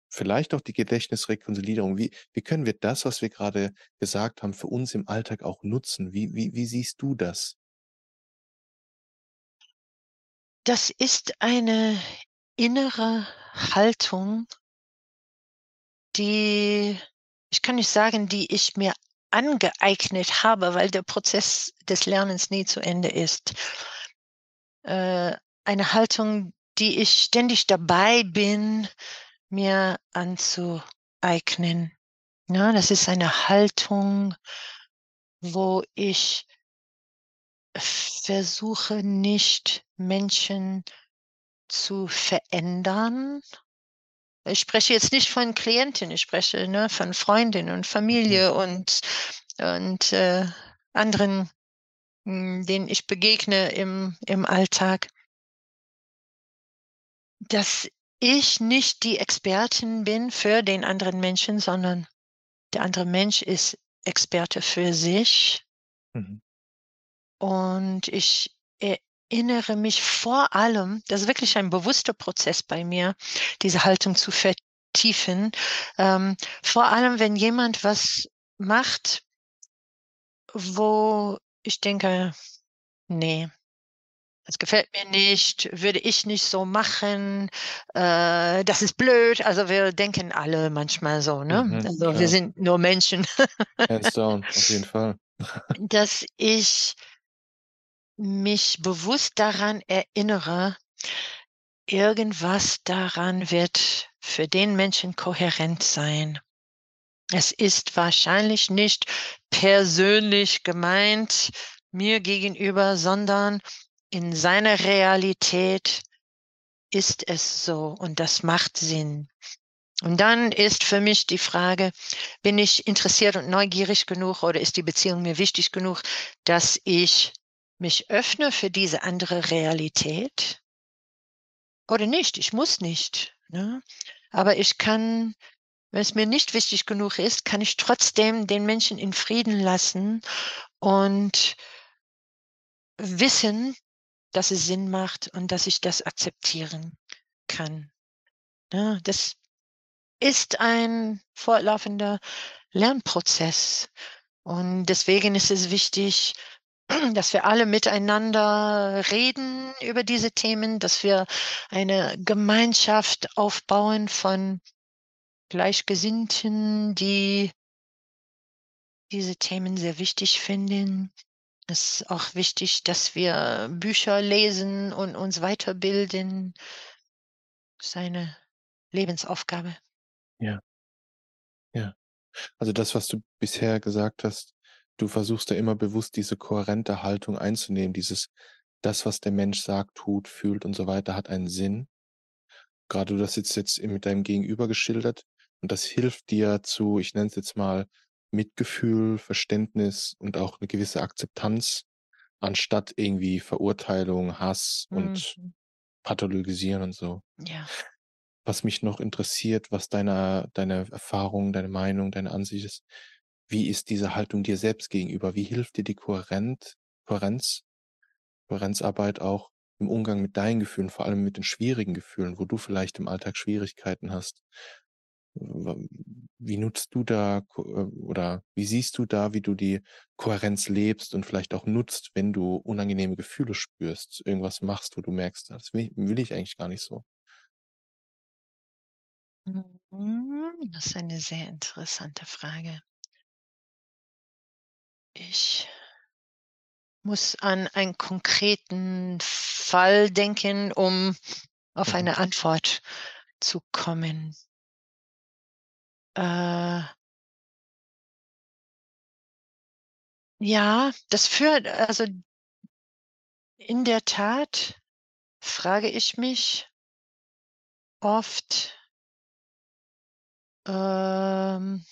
vielleicht auch die Gedächtnisrekonsolidierung. Wie wie können wir das, was wir gerade gesagt haben, für uns im Alltag auch nutzen? Wie wie wie siehst du das? Das ist eine innere Haltung die ich kann nicht sagen, die ich mir angeeignet habe, weil der Prozess des Lernens nie zu Ende ist. Äh, eine Haltung, die ich ständig dabei bin, mir anzueignen. Ja, das ist eine Haltung, wo ich versuche nicht, Menschen zu verändern. Ich spreche jetzt nicht von Klientin, ich spreche, ne, von Freundin und Mhm. Familie und und, äh, anderen, hm, denen ich begegne im im Alltag. Dass ich nicht die Expertin bin für den anderen Menschen, sondern der andere Mensch ist Experte für sich. Mhm. Und ich erinnere mich vor allem das ist wirklich ein bewusster Prozess bei mir, diese Haltung zu vertiefen, ähm, vor allem, wenn jemand was macht wo ich denke: „Ne, das gefällt mir nicht, würde ich nicht so machen, äh, das ist blöd.“ Also, wir denken alle manchmal so, ne? Mhm, Also, wir klar. sind nur Menschen. Hands down, auf jeden Fall. Dass ich mich bewusst daran erinnere irgendwas daran wird für den Menschen kohärent sein. Es ist wahrscheinlich nicht persönlich gemeint mir gegenüber, sondern in seiner Realität ist es so und das macht Sinn. Und dann ist für mich die Frage: Bin ich interessiert und neugierig genug oder ist die Beziehung mir wichtig genug, dass ich mich öffne für diese andere Realität? Oder nicht, ich muss nicht, ne? Aber ich kann wenn es mir nicht wichtig genug ist, kann ich trotzdem den Menschen in Frieden lassen und wissen, dass es Sinn macht und dass ich das akzeptieren kann, ne? Das ist ein fortlaufender Lernprozess. Und deswegen ist es wichtig, dass wir alle miteinander reden über diese Themen, dass wir eine Gemeinschaft aufbauen von Gleichgesinnten, die diese Themen sehr wichtig finden. Es ist auch wichtig, dass wir Bücher lesen und uns weiterbilden. Ist eine Lebensaufgabe. Ja. Ja. Also, das, was du bisher gesagt hast, du versuchst ja immer bewusst diese kohärente Haltung einzunehmen, dieses das, was der Mensch sagt, tut, fühlt und so weiter, hat einen Sinn. Grade du hast jetzt jetzt mit deinem Gegenüber geschildert und das hilft dir zu, ich nenne es jetzt mal, Mitgefühl, Verständnis und auch 'ne gewisse Akzeptanz anstatt irgendwie Verurteilung, Hass und Mhm. Pathologisieren und so. Ja. Was mich noch interessiert, was deine deine Erfahrung, deine Meinung, deine Ansicht ist. Wie ist diese Haltung dir selbst gegenüber? Wie hilft dir die Kohärent Kohärenz Kohärenzarbeit auch im Umgang mit deinen Gefühlen, vor allem mit den schwierigen Gefühlen, wo du vielleicht im Alltag Schwierigkeiten hast? Wie nutzt du da äh, oder wie siehst du da, wie du die Kohärenz lebst und vielleicht auch nutzt, wenn du unangenehme Gefühle spürst, irgendwas machst, wo du merkst: „Das will will ich eigentlich gar nicht so?“ Mhm, das ist eine sehr interessante Frage. Ich muss an einen konkreten Fall denken, um auf Mhm. eine Antwort zu kommen. Äh Ja, das führt also in der Tat frage ich mich oft ähm,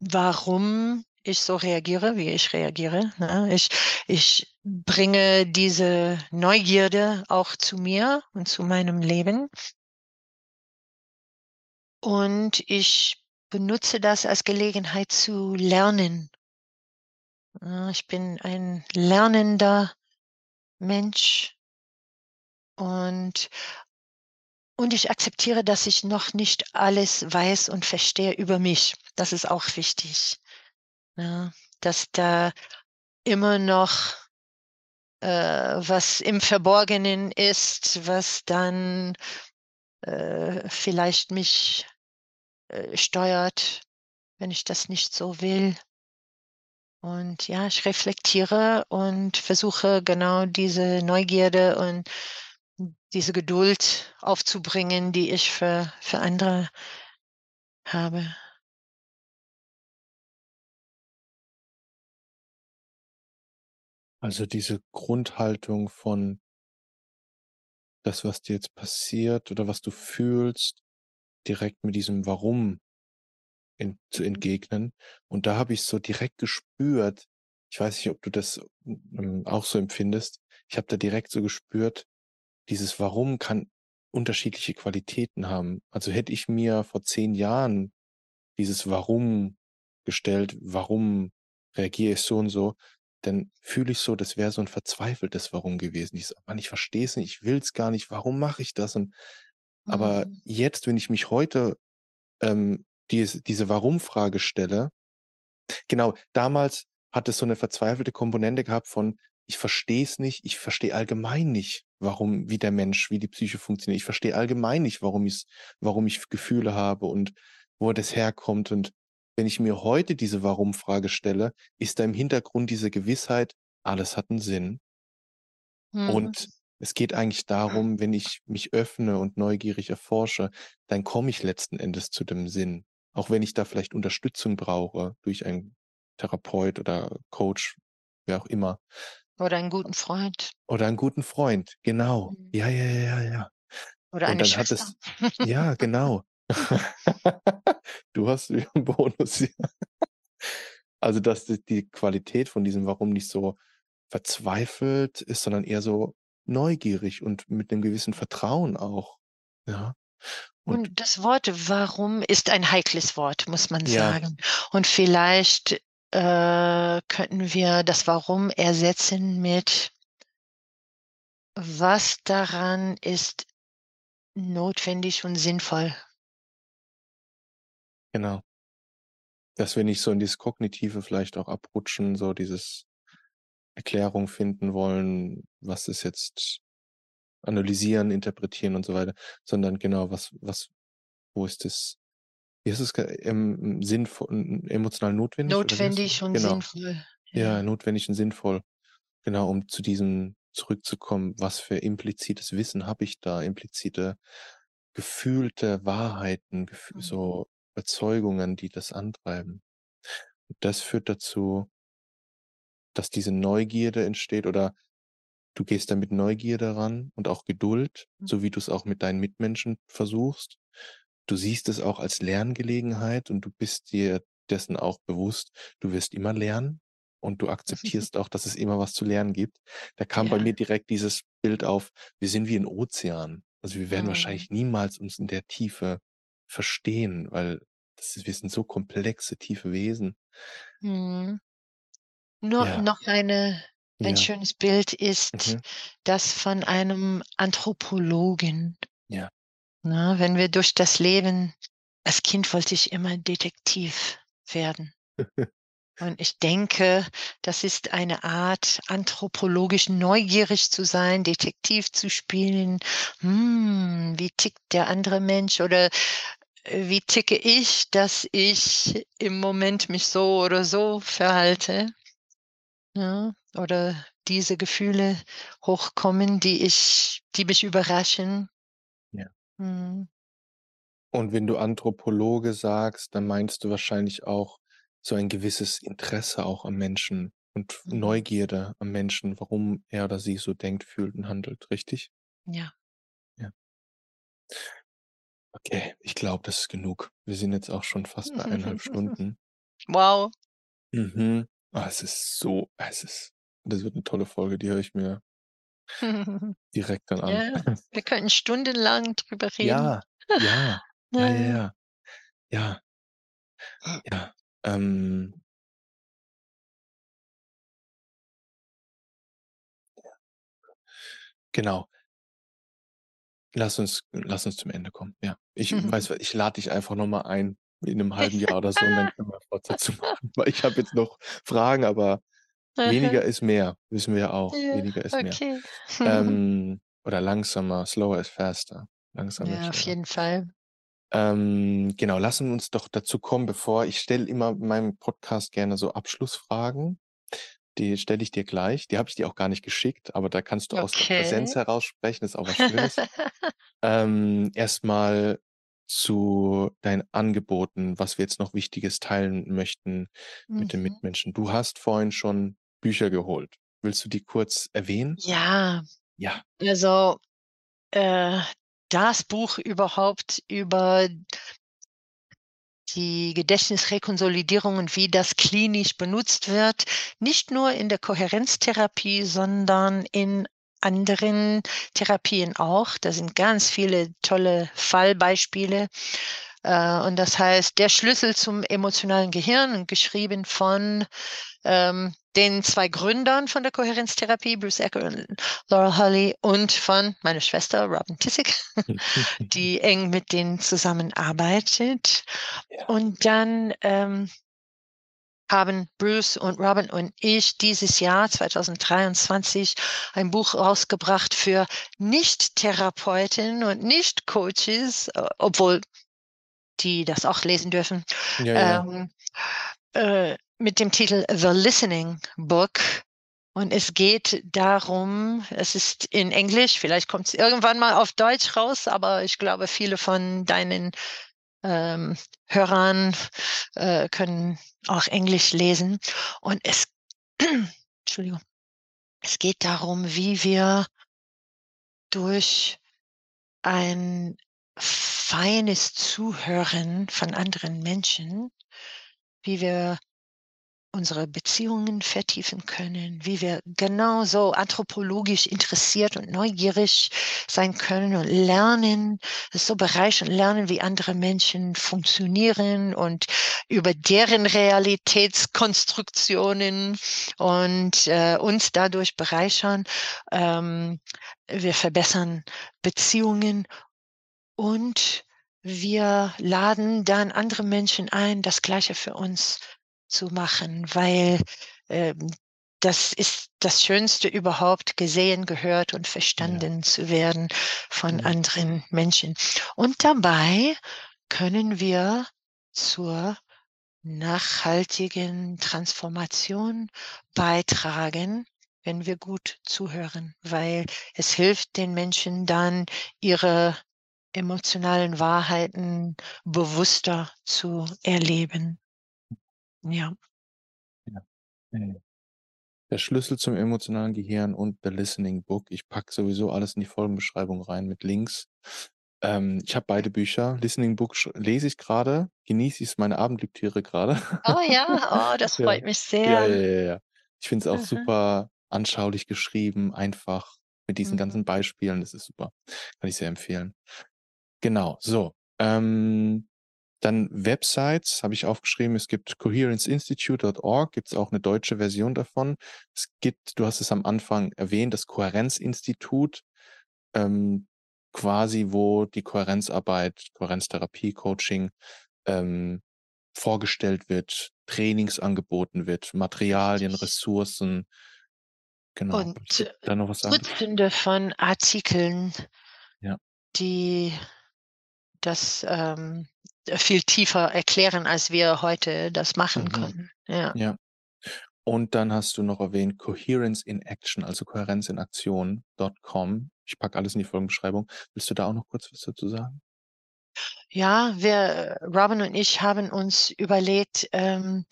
warum ich so reagiere, wie ich reagiere, ne? Ich ich bringe diese Neugierde auch zu mir und zu meinem Leben. Und ich benutze das als Gelegenheit zu lernen. Ich bin ein lernender Mensch und und ich akzeptiere, dass ich noch nicht alles weiß und verstehe über mich. Das ist auch wichtig, ja, dass da immer noch, äh, was im Verborgenen ist, was dann, äh, vielleicht mich, äh, steuert, wenn ich das nicht so will. Und ja, ich reflektiere und versuche genau diese Neugierde und diese Geduld aufzubringen, die ich für für andere habe. Also, diese Grundhaltung von das, was dir jetzt passiert oder was du fühlst, direkt mit diesem Warum en zu entgegnen. Und da habe ich so direkt gespürt ich weiß nicht, ob du das, hm, auch so empfindest. Ich habe da direkt so gespürt, dieses Warum kann unterschiedliche Qualitäten haben. Also, hätte ich mir vor 10 Jahren dieses Warum gestellt, warum reagiere ich so und so, dann fühle ich so, das wäre so 'n verzweifeltes Warum gewesen. Ich so: „Mann, ich verstehe es nicht, ich will's gar nicht, warum mache ich das?“ Und aber Mhm. jetzt, wenn ich mich heute, ähm, dies diese Warum-Frage stelle genau, damals hat es so 'ne verzweifelte Komponente gehabt von: „Ich verstehe es nicht, ich verstehe allgemein nicht, warum wie der Mensch wie die Psyche funktioniert. Ich verstehe allgemein nicht, warum warum ich Gefühle habe und wo das herkommt.“ Und wenn ich mir heute diese Warum-Frage stelle, ist da im Hintergrund diese Gewissheit: „Alles hat 'n Sinn.“ Mhm. Und es geht eigentlich darum, wenn ich mich öffne und neugierig erforsche, dann komme ich letzten Endes zu dem Sinn. Auch wenn ich da vielleicht Unterstützung brauche durch einen Therapeut oder Coach, wer auch immer. Oder einen guten Freund. Oder 'n guten Freund, genau. Mhm. Ja, ja, ja, ja, ja. Oder Und eine dann hat Schwester. es ja, genau. Du hast wieder 'n Bonus, ja. Also, dass die Qualität von diesem Warum nicht so verzweifelt ist, sondern eher so neugierig und mit 'nem gewissen Vertrauen auch, ja? Und Und das Wort „Warum“ ist ein heikles Wort, muss man Ja. sagen. Und vielleicht, äh, könnten wir das „Warum“ ersetzen mit „Was daran ist notwendig und sinnvoll?“ Genau. Dass wir nicht so in dieses Kognitive vielleicht auch abrutschen, so dieses Erklärung finden wollen, was ist jetzt analysieren, interpretieren und so weiter, sondern genau, was was wo ist das wie heißt es ge ähm, sinnvo n n emotional notwendig? Notwendig und Genau. sinnvoll, Ja, ja. notwendig und sinnvoll. Genau, um zu diesem zurückzukommen, was für implizites Wissen habe ich da, implizite gefühlte Wahrheiten, Mhm. so Überzeugungen, die das antreiben. Das führt dazu dass diese Neugierde entsteht oder du gehst da mit Neugierde ran und auch Geduld, Mhm. so wie du's auch mit deinen Mitmenschen versuchst. Du siehst es auch als Lerngelegenheit und du bist dir dessen auch bewusst, du wirst immer lernen und du akzeptierst auch, dass es immer was zu lernen gibt. Da kam bei Ja. mir direkt dieses Bild auf, wir sind wie 'n Ozean. Also, wir werden Mhm. wahrscheinlich niemals uns in der Tiefe verstehen, weil das ist wir sind so komplexe, tiefe Wesen. Mhm. Nur Ja. noch eine ein Ja. schönes Bild ist Mhm. das von einem Anthropologen. Ja. Ne, wenn wir durch das Leben als Kind wollte ich immer Detektiv werden. Und ich denke, das ist eine Art, anthropologisch neugierig zu sein, Detektiv zu spielen. Hm, wie tickt der andere Mensch oder, äh, wie ticke ich, dass ich im Moment mich so oder so verhalte? Ne? Oder diese Gefühle hochkommen, die ich die mich überraschen. Ja. Mhm. Und wenn du Anthropologe sagst, dann meinst du wahrscheinlich auch so ein gewisses Interesse auch am Menschen und Mhm. Neugierde am Menschen, warum er oder sie so denkt, fühlt und handelt, richtig? Ja. Ja. Okay, ich glaube, das ist genug. Wir sind jetzt auch schon fast bei 1 1/2 Stunden. Wow. Mhm. Ah, es ist so es ist das wird 'ne tolle Folge, die höre ich mir direkt dann an. Ja, wir könnten stundenlang drüber reden. Ja, ja, ja, Ja. ja. Ja, ja. Ähm, genau. Lass uns lass uns zum Ende kommen, ja. Ich weiß was, ich lade dich einfach noch mal ein in 'nem halben Jahr oder so und dann können wir Fortsetzung machen, weil ich habe jetzt noch Fragen, aber weniger ist mehr, wissen wir ja auch. Ja, Weniger ist mehr. okay. Ähm, oder langsamer, slower is faster. Langsamer Ja, auf schneller. jeden Fall. Ähm, genau, lassen wir uns doch dazu kommen, bevor ich stelle immer in meinem Podcast gerne so Abschlussfragen. Die stelle ich dir gleich. Die habe ich dir auch gar nicht geschickt, aber da kannst du aus der Präsenz Okay. heraus sprechen, ist auch was Schönes. Ähm, erst mal zu deinen Angeboten, was wir jetzt noch Wichtiges teilen möchten mit den Mhm. Mitmenschen. Du hast vorhin schon Bücher geholt. Willst du die kurz erwähnen? Ja, Ja. also, äh, das Buch überhaupt über die Gedächtnisrekonsolidierung und wie das klinisch benutzt wird, nicht nur in der Kohärenztherapie, sondern in anderen Therapien auch. Da sind ganz viele tolle Fallbeispiele. Äh, und das heißt „Der Schlüssel zum emotionalen Gehirn“, geschrieben von, ähm, den 2 Gründern von der Kohärenztherapie, Bruce Ecker und Laurel Hurley und von meiner Schwester Robin Tissig, die eng mit denen zusammenarbeitet. Ja. Und dann, ähm, haben Bruce und Robin und ich dieses Jahr 2023 ein Buch rausgebracht für Nicht-Therapeuten und Nicht-Coaches, obwohl die das auch lesen dürfen, Ja, ja. ähm, äh, mit dem Titel „The Listening Book“. Und es geht darum es ist in Englisch, vielleicht kommt's irgendwann mal auf Deutsch raus, aber ich glaube, viele von deinen, ähm, Hörern, äh, können auch Englisch lesen. Und es Entschuldigung. Es geht darum, wie wir durch ein feines Zuhören von anderen Menschen wie wir unsere Beziehungen vertiefen können, wie wir genauso anthropologisch interessiert und neugierig sein können und lernen so bereichernd lernen, wie andere Menschen funktionieren und über deren Realitätskonstruktionen und, äh, uns dadurch bereichern. Ähm, wir verbessern Beziehungen und wir laden dann andere Menschen ein, das Gleiche für uns zu machen, weil, ähm, das ist das Schönste überhaupt, gesehen, gehört und Ja. verstanden zu werden von Ja. anderen Menschen. Und dabei können wir zur nachhaltigen Transformation beitragen, wenn wir gut zuhören, weil es hilft den Menschen dann, ihre emotionalen Wahrheiten bewusster zu erleben. Ja. Ja. Der Schlüssel zum emotionalen Gehirn und „The Listening Book“. Ich packe sowieso alles in die Folgenbeschreibung rein mit Links. Ähm, ich habe beide Bücher. Listening Book lese ich grade, genieße ich, ist meine Abendlektüre grade. Oh ja, oh, das Ja. freut mich Ja, ja, sehr. ja, ja. Ich finde es auch Mhm. super anschaulich geschrieben, einfach mit diesen Mhm. ganzen Beispielen. Das ist super. Kann ich sehr empfehlen. Genau, so. Ähm, dann Websites habe ich aufgeschrieben. Es gibt coherenceinstitute.org, gibt's auch 'ne deutsche Version davon. Es gibt du hast es am Anfang erwähnt, das Kohärenzinstitut, ähm, quasi, wo die Kohärenzarbeit, Kohärenztherapie, Coaching, ähm, vorgestellt wird, Trainings angeboten wird, Materialien, Ressourcen. Genau. Und, da noch was? Dutzende von Artikeln Ja. die das, ähm, viel tiefer erklären, als wir heute das machen Mhm. können. Ja. Ja. Und dann hast du noch erwähnt Coherence in Action, also Kohärenz in Aktion.com. Ich packe alles in die Folgenbeschreibung. Willst du da auch noch kurz was dazu sagen? Ja, wir Robin und ich haben uns überlegt, ähm,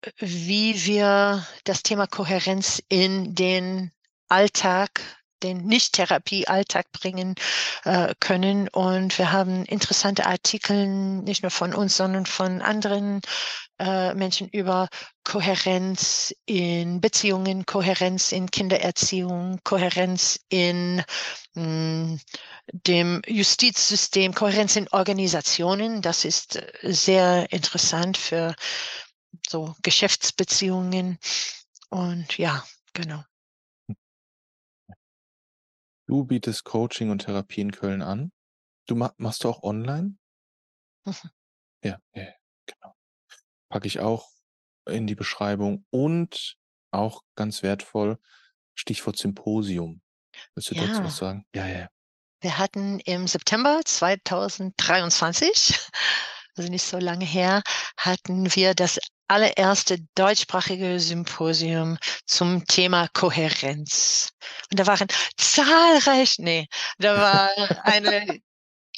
äh, wie wir das Thema Kohärenz in den Alltag den Nicht-Therapie-Alltag bringen äh, können. Und wir haben interessante Artikel, nicht nur von uns, sondern von anderen äh, Menschen über Kohärenz in Beziehungen, Kohärenz in Kindererziehung, Kohärenz in mh, hm, dem Justizsystem, Kohärenz in Organisationen. Das ist äh, sehr interessant für so Geschäftsbeziehungen. Und ja, genau. Du bietest Coaching und Therapie in Köln an. Du ma machst du auch online? Ja, ja, genau. Packe ich auch in die Beschreibung und auch ganz wertvoll, Stichwort Symposium. Willst du dazu was Ja. sagen? Ja, ja. Wir hatten im September 2023, also nicht so lange her, hatten wir das allererste deutschsprachige Symposium zum Thema Kohärenz. Und da waren zahlreich, nee, da war eine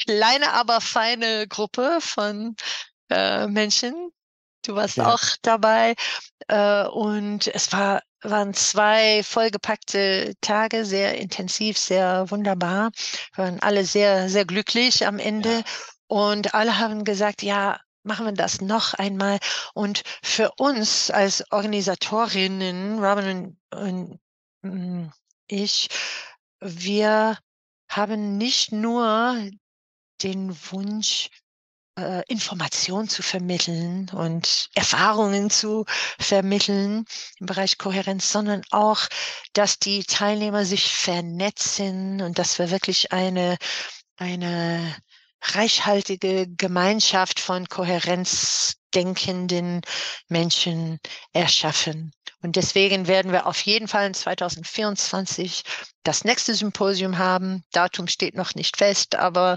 kleine, aber feine Gruppe von äh, Menschen. Du warst Ja. auch dabei. Äh, und es war, waren zwei vollgepackte Tage, sehr intensiv, sehr wunderbar. Wir waren alle sehr, sehr glücklich am Ende. Ja. Und alle haben gesagt, ja, machen wir das noch einmal. Und für uns als Organisatorinnen, Robin und, und mm, ich, wir haben nicht nur den Wunsch, äh, Informationen zu vermitteln und Erfahrungen zu vermitteln im Bereich Kohärenz, sondern auch, dass die Teilnehmer sich vernetzen und dass wir wirklich eine, eine reichhaltige Gemeinschaft von kohärenzdenkenden Menschen erschaffen. Und deswegen werden wir auf jeden Fall in 2024 das nächste Symposium haben. Datum steht noch nicht fest, aber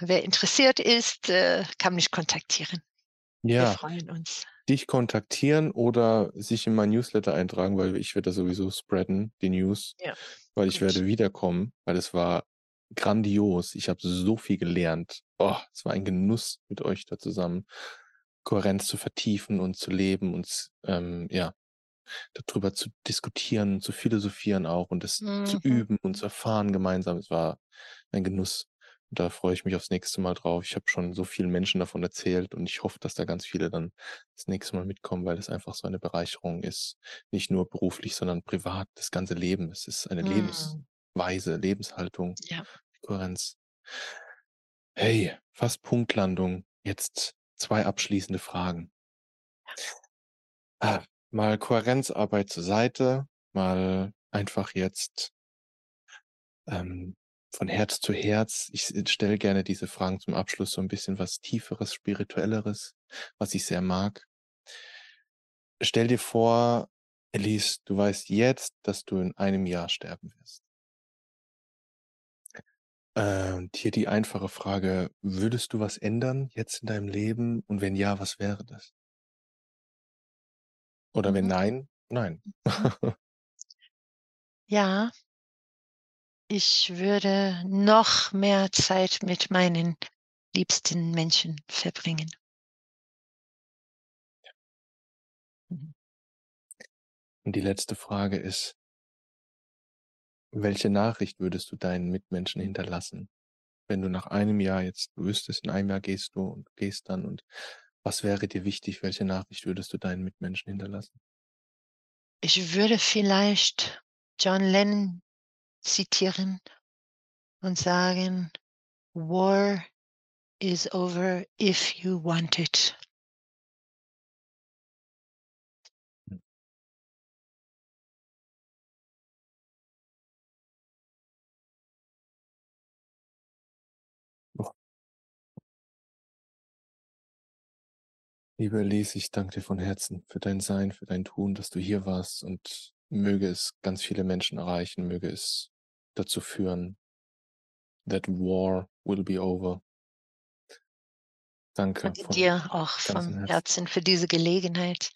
wer interessiert ist, äh, kann mich kontaktieren. Wir Ja, freuen uns. dich kontaktieren oder sich in mein Newsletter eintragen, weil ich werde das sowieso spreaden, die News, Ja, weil ich gut. werde wiederkommen, weil es war grandios. Ich habe so viel gelernt. Oh, es war ein Genuss mit euch da zusammen, Kohärenz zu vertiefen und zu leben und ähm, ja, darüber zu diskutieren, zu philosophieren auch und es zu Mhm. üben und zu erfahren gemeinsam. Es war ein Genuss. Und da freue ich mich aufs nächste Mal drauf. Ich habe schon so vielen Menschen davon erzählt und ich hoffe, dass da ganz viele dann das nächste Mal mitkommen, weil es einfach so eine Bereicherung ist. Nicht nur beruflich, sondern privat, das ganze Leben. Es ist eine Mhm. Lebensweise, Lebenshaltung, Ja. Kohärenz. Hey, fast Punktlandung. Jetzt zwei abschließende Fragen. Ah, mal Kohärenzarbeit zur Seite, mal einfach jetzt ähm, von Herz zu Herz. Ich stelle gerne diese Fragen zum Abschluss so ein bisschen was Tieferes, Spirituelleres, was ich sehr mag. Stell dir vor, Elise, du weißt jetzt, dass du in einem Jahr sterben wirst. Und hier die einfache Frage, würdest du was ändern jetzt in deinem Leben? Und wenn ja, was wäre das? Oder wenn Mhm. nein, nein. Mhm. Ja. Ich würde noch mehr Zeit mit meinen liebsten Menschen verbringen. Mhm. Und die letzte Frage ist, welche Nachricht würdest du deinen Mitmenschen hinterlassen? Wenn du nach einem Jahr jetzt wüsstest, in einem Jahr gehst du und gehst dann und was wäre dir wichtig? Welche Nachricht würdest du deinen Mitmenschen hinterlassen? Ich würde vielleicht John Lennon zitieren und sagen: „War is over if you want it.“ Liebe Elise, ich danke dir von Herzen für dein Sein, für dein Tun, dass du hier warst und möge es ganz viele Menschen erreichen, möge es dazu führen that war will be over. Danke Danke von dir auch vom Herzen. Herzen für diese Gelegenheit.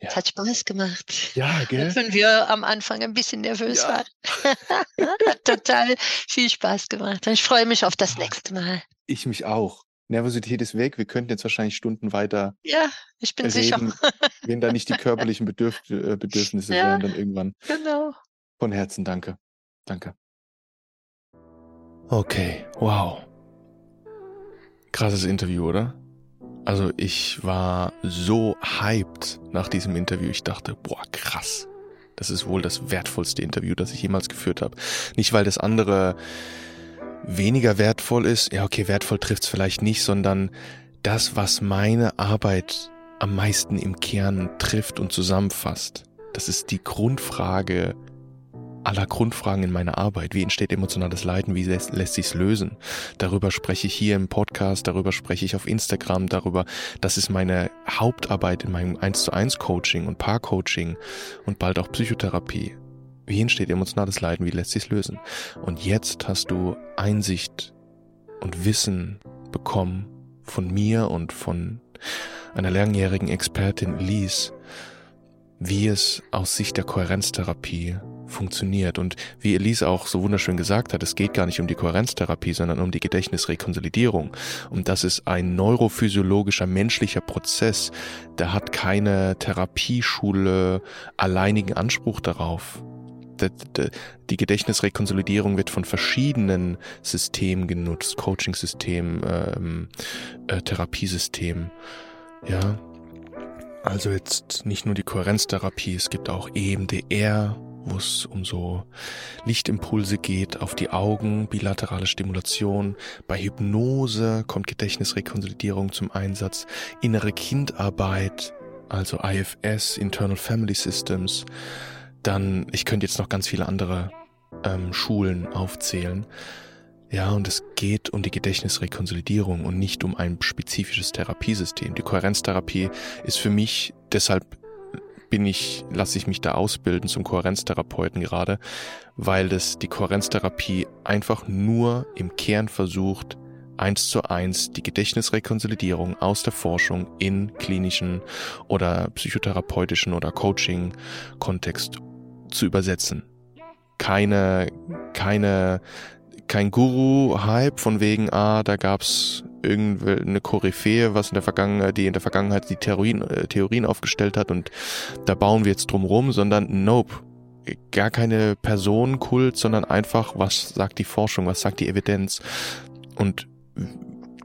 Es Ja. hat Spaß gemacht. Ja, Auch gell? wenn wir am Anfang ein bisschen nervös Ja. waren. Hat total viel Spaß gemacht. Und ich freue mich auf das Ah. nächste Mal. Ich mich auch. Nervosität ist weg. Wir könnten jetzt wahrscheinlich Stunden weiter Ja, ich bin sicher. reden, wenn da nicht die körperlichen Bedürf äh, Bedürfnisse Ja. wären dann irgendwann. Genau. Von Herzen danke. Danke. Okay, wow. Krasses Interview, oder? Also ich war so hyped nach diesem Interview. Ich dachte, boah, krass. Das ist wohl das wertvollste Interview, das ich jemals geführt habe. Nicht, weil das andere weniger wertvoll ist. Ja, okay, wertvoll trifft's vielleicht nicht, sondern das, was meine Arbeit am meisten im Kern trifft und zusammenfasst. Das ist die Grundfrage aller Grundfragen in meiner Arbeit. Wie entsteht emotionales Leiden? Wie lässt, lässt sich's lösen? Darüber spreche ich hier im Podcast, darüber spreche ich auf Instagram, darüber, das ist meine Hauptarbeit in meinem 1 zu 1 Coaching und Paarcoaching und bald auch Psychotherapie. Wie entsteht emotionales Leiden? Wie lässt sich's lösen? Und jetzt hast du Einsicht und Wissen bekommen von mir und von einer langjährigen Expertin Elise, wie es aus Sicht der Kohärenztherapie funktioniert. Und wie Elise auch so wunderschön gesagt hat, es geht gar nicht um die Kohärenztherapie, sondern um die Gedächtnisrekonsolidierung. Und das ist ein neurophysiologischer menschlicher Prozess. Der hat keine Therapieschule alleinigen Anspruch darauf. Die Gedächtnisrekonsolidierung wird von verschiedenen Systemen genutzt, Coaching-System, ähm, äh, Therapiesystem. Ja, also jetzt nicht nur die Kohärenztherapie, es gibt auch EMDR, wo es um so Lichtimpulse geht auf die Augen, bilaterale Stimulation. Bei Hypnose kommt Gedächtnisrekonsolidierung zum Einsatz, innere Kindarbeit, also IFS, Internal Family Systems. Dann, ich könnte jetzt noch ganz viele andere ähm, Schulen aufzählen. Ja, und es geht um die Gedächtnisrekonsolidierung und nicht um ein spezifisches Therapiesystem. Die Kohärenztherapie ist für mich, deshalb bin ich, lasse ich mich da ausbilden zum Kohärenztherapeuten gerade, weil das die Kohärenztherapie einfach nur im Kern versucht, eins zu eins die Gedächtnisrekonsolidierung aus der Forschung in klinischen oder psychotherapeutischen oder Coaching-Kontext zu übersetzen. Keine, keine kein Guru-Hype von wegen, ah, da gab's irgendeine Koryphäe, was in der Vergangenheit, die in der Vergangenheit die Theorien, äh, Theorien aufgestellt hat und da bauen wir jetzt drum rum, sondern nope. Gar keine Personenkult, sondern einfach, was sagt die Forschung, was sagt die Evidenz. Und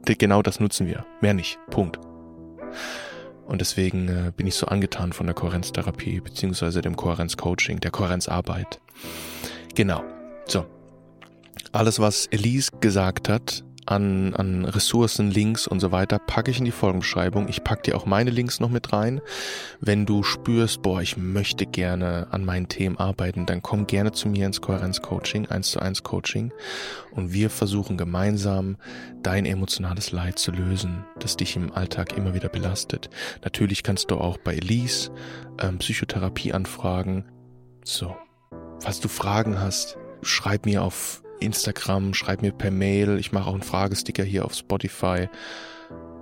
genau das nutzen wir. Mehr nicht. Punkt. Und deswegen äh, bin ich so angetan von der Kohärenztherapie, beziehungsweise dem Kohärenzcoaching, der Kohärenzarbeit. Genau. So, alles, was Elise gesagt hat, an, an Ressourcen, Links und so weiter, packe ich in die Folgenbeschreibung. Ich packe dir auch meine Links noch mit rein. Wenn du spürst, boah, ich möchte gerne an meinen Themen arbeiten, dann komm gerne zu mir ins Kohärenz-Coaching, 1 zu 1 Coaching. Und wir versuchen gemeinsam, dein emotionales Leid zu lösen, das dich im Alltag immer wieder belastet. Natürlich kannst du auch bei Elise ähm, Psychotherapie anfragen. So. Falls du Fragen hast, schreib mir auf Instagram, schreib mir per Mail. Ich mache auch einen Fragesticker hier auf Spotify.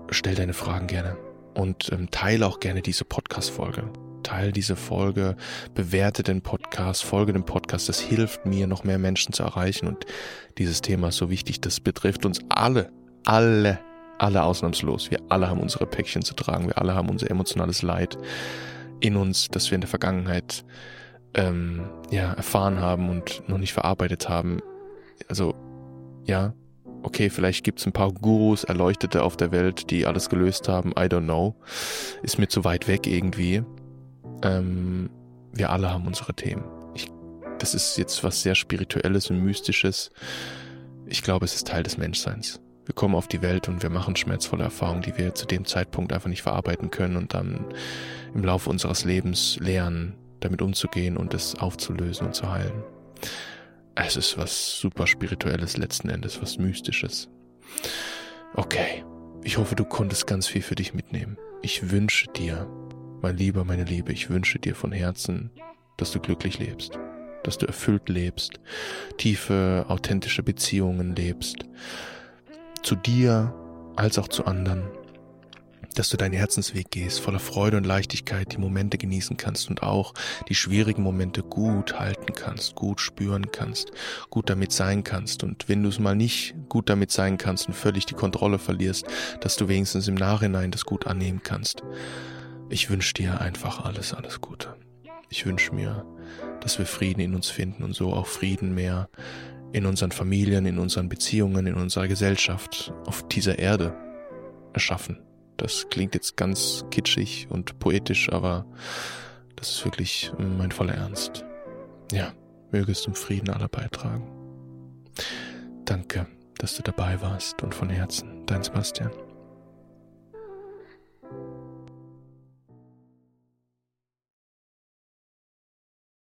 Stell deine Fragen gerne und ähm, teile auch gerne diese Podcast-Folge. Teil diese Folge, bewerte den Podcast, folge dem Podcast. Das hilft mir, noch mehr Menschen zu erreichen. Und dieses Thema ist so wichtig. Das betrifft uns alle, alle, alle ausnahmslos. Wir alle haben unsere Päckchen zu tragen. Wir alle haben unser emotionales Leid in uns, das wir in der Vergangenheit ähm, ja, erfahren haben und noch nicht verarbeitet haben also ja, okay, vielleicht gibt's ein paar Gurus, Erleuchtete auf der Welt, die alles gelöst haben, I don't know. Ist mir zu weit weg irgendwie. Ähm, wir alle haben unsere Themen. Ich, das ist jetzt was sehr Spirituelles und Mystisches. Ich glaube, es ist Teil des Menschseins. Wir kommen auf die Welt und wir machen schmerzvolle Erfahrungen, die wir zu dem Zeitpunkt einfach nicht verarbeiten können und dann im Laufe unseres Lebens lernen, damit umzugehen und es aufzulösen und zu heilen. Es ist was super spirituelles letzten Endes, was mystisches. Okay, ich hoffe, du konntest ganz viel für dich mitnehmen. Ich wünsche dir, mein Lieber, meine Liebe, ich wünsche dir von Herzen, dass du glücklich lebst, dass du erfüllt lebst, tiefe, authentische Beziehungen lebst, zu dir als auch zu anderen, dass du deinen Herzensweg gehst, voller Freude und Leichtigkeit die Momente genießen kannst und auch die schwierigen Momente gut halten kannst, gut spüren kannst, gut damit sein kannst. Und wenn du es mal nicht gut damit sein kannst und völlig die Kontrolle verlierst, dass du wenigstens im Nachhinein das gut annehmen kannst. Ich wünsche dir einfach alles, alles Gute. Ich wünsche mir, dass wir Frieden in uns finden und so auch Frieden mehr in unseren Familien, in unseren Beziehungen, in unserer Gesellschaft, auf dieser Erde erschaffen. Das klingt jetzt ganz kitschig und poetisch, aber das ist wirklich mein voller Ernst. Ja, möge es zum Frieden aller beitragen. Danke, dass du dabei warst und von Herzen, dein Sebastian.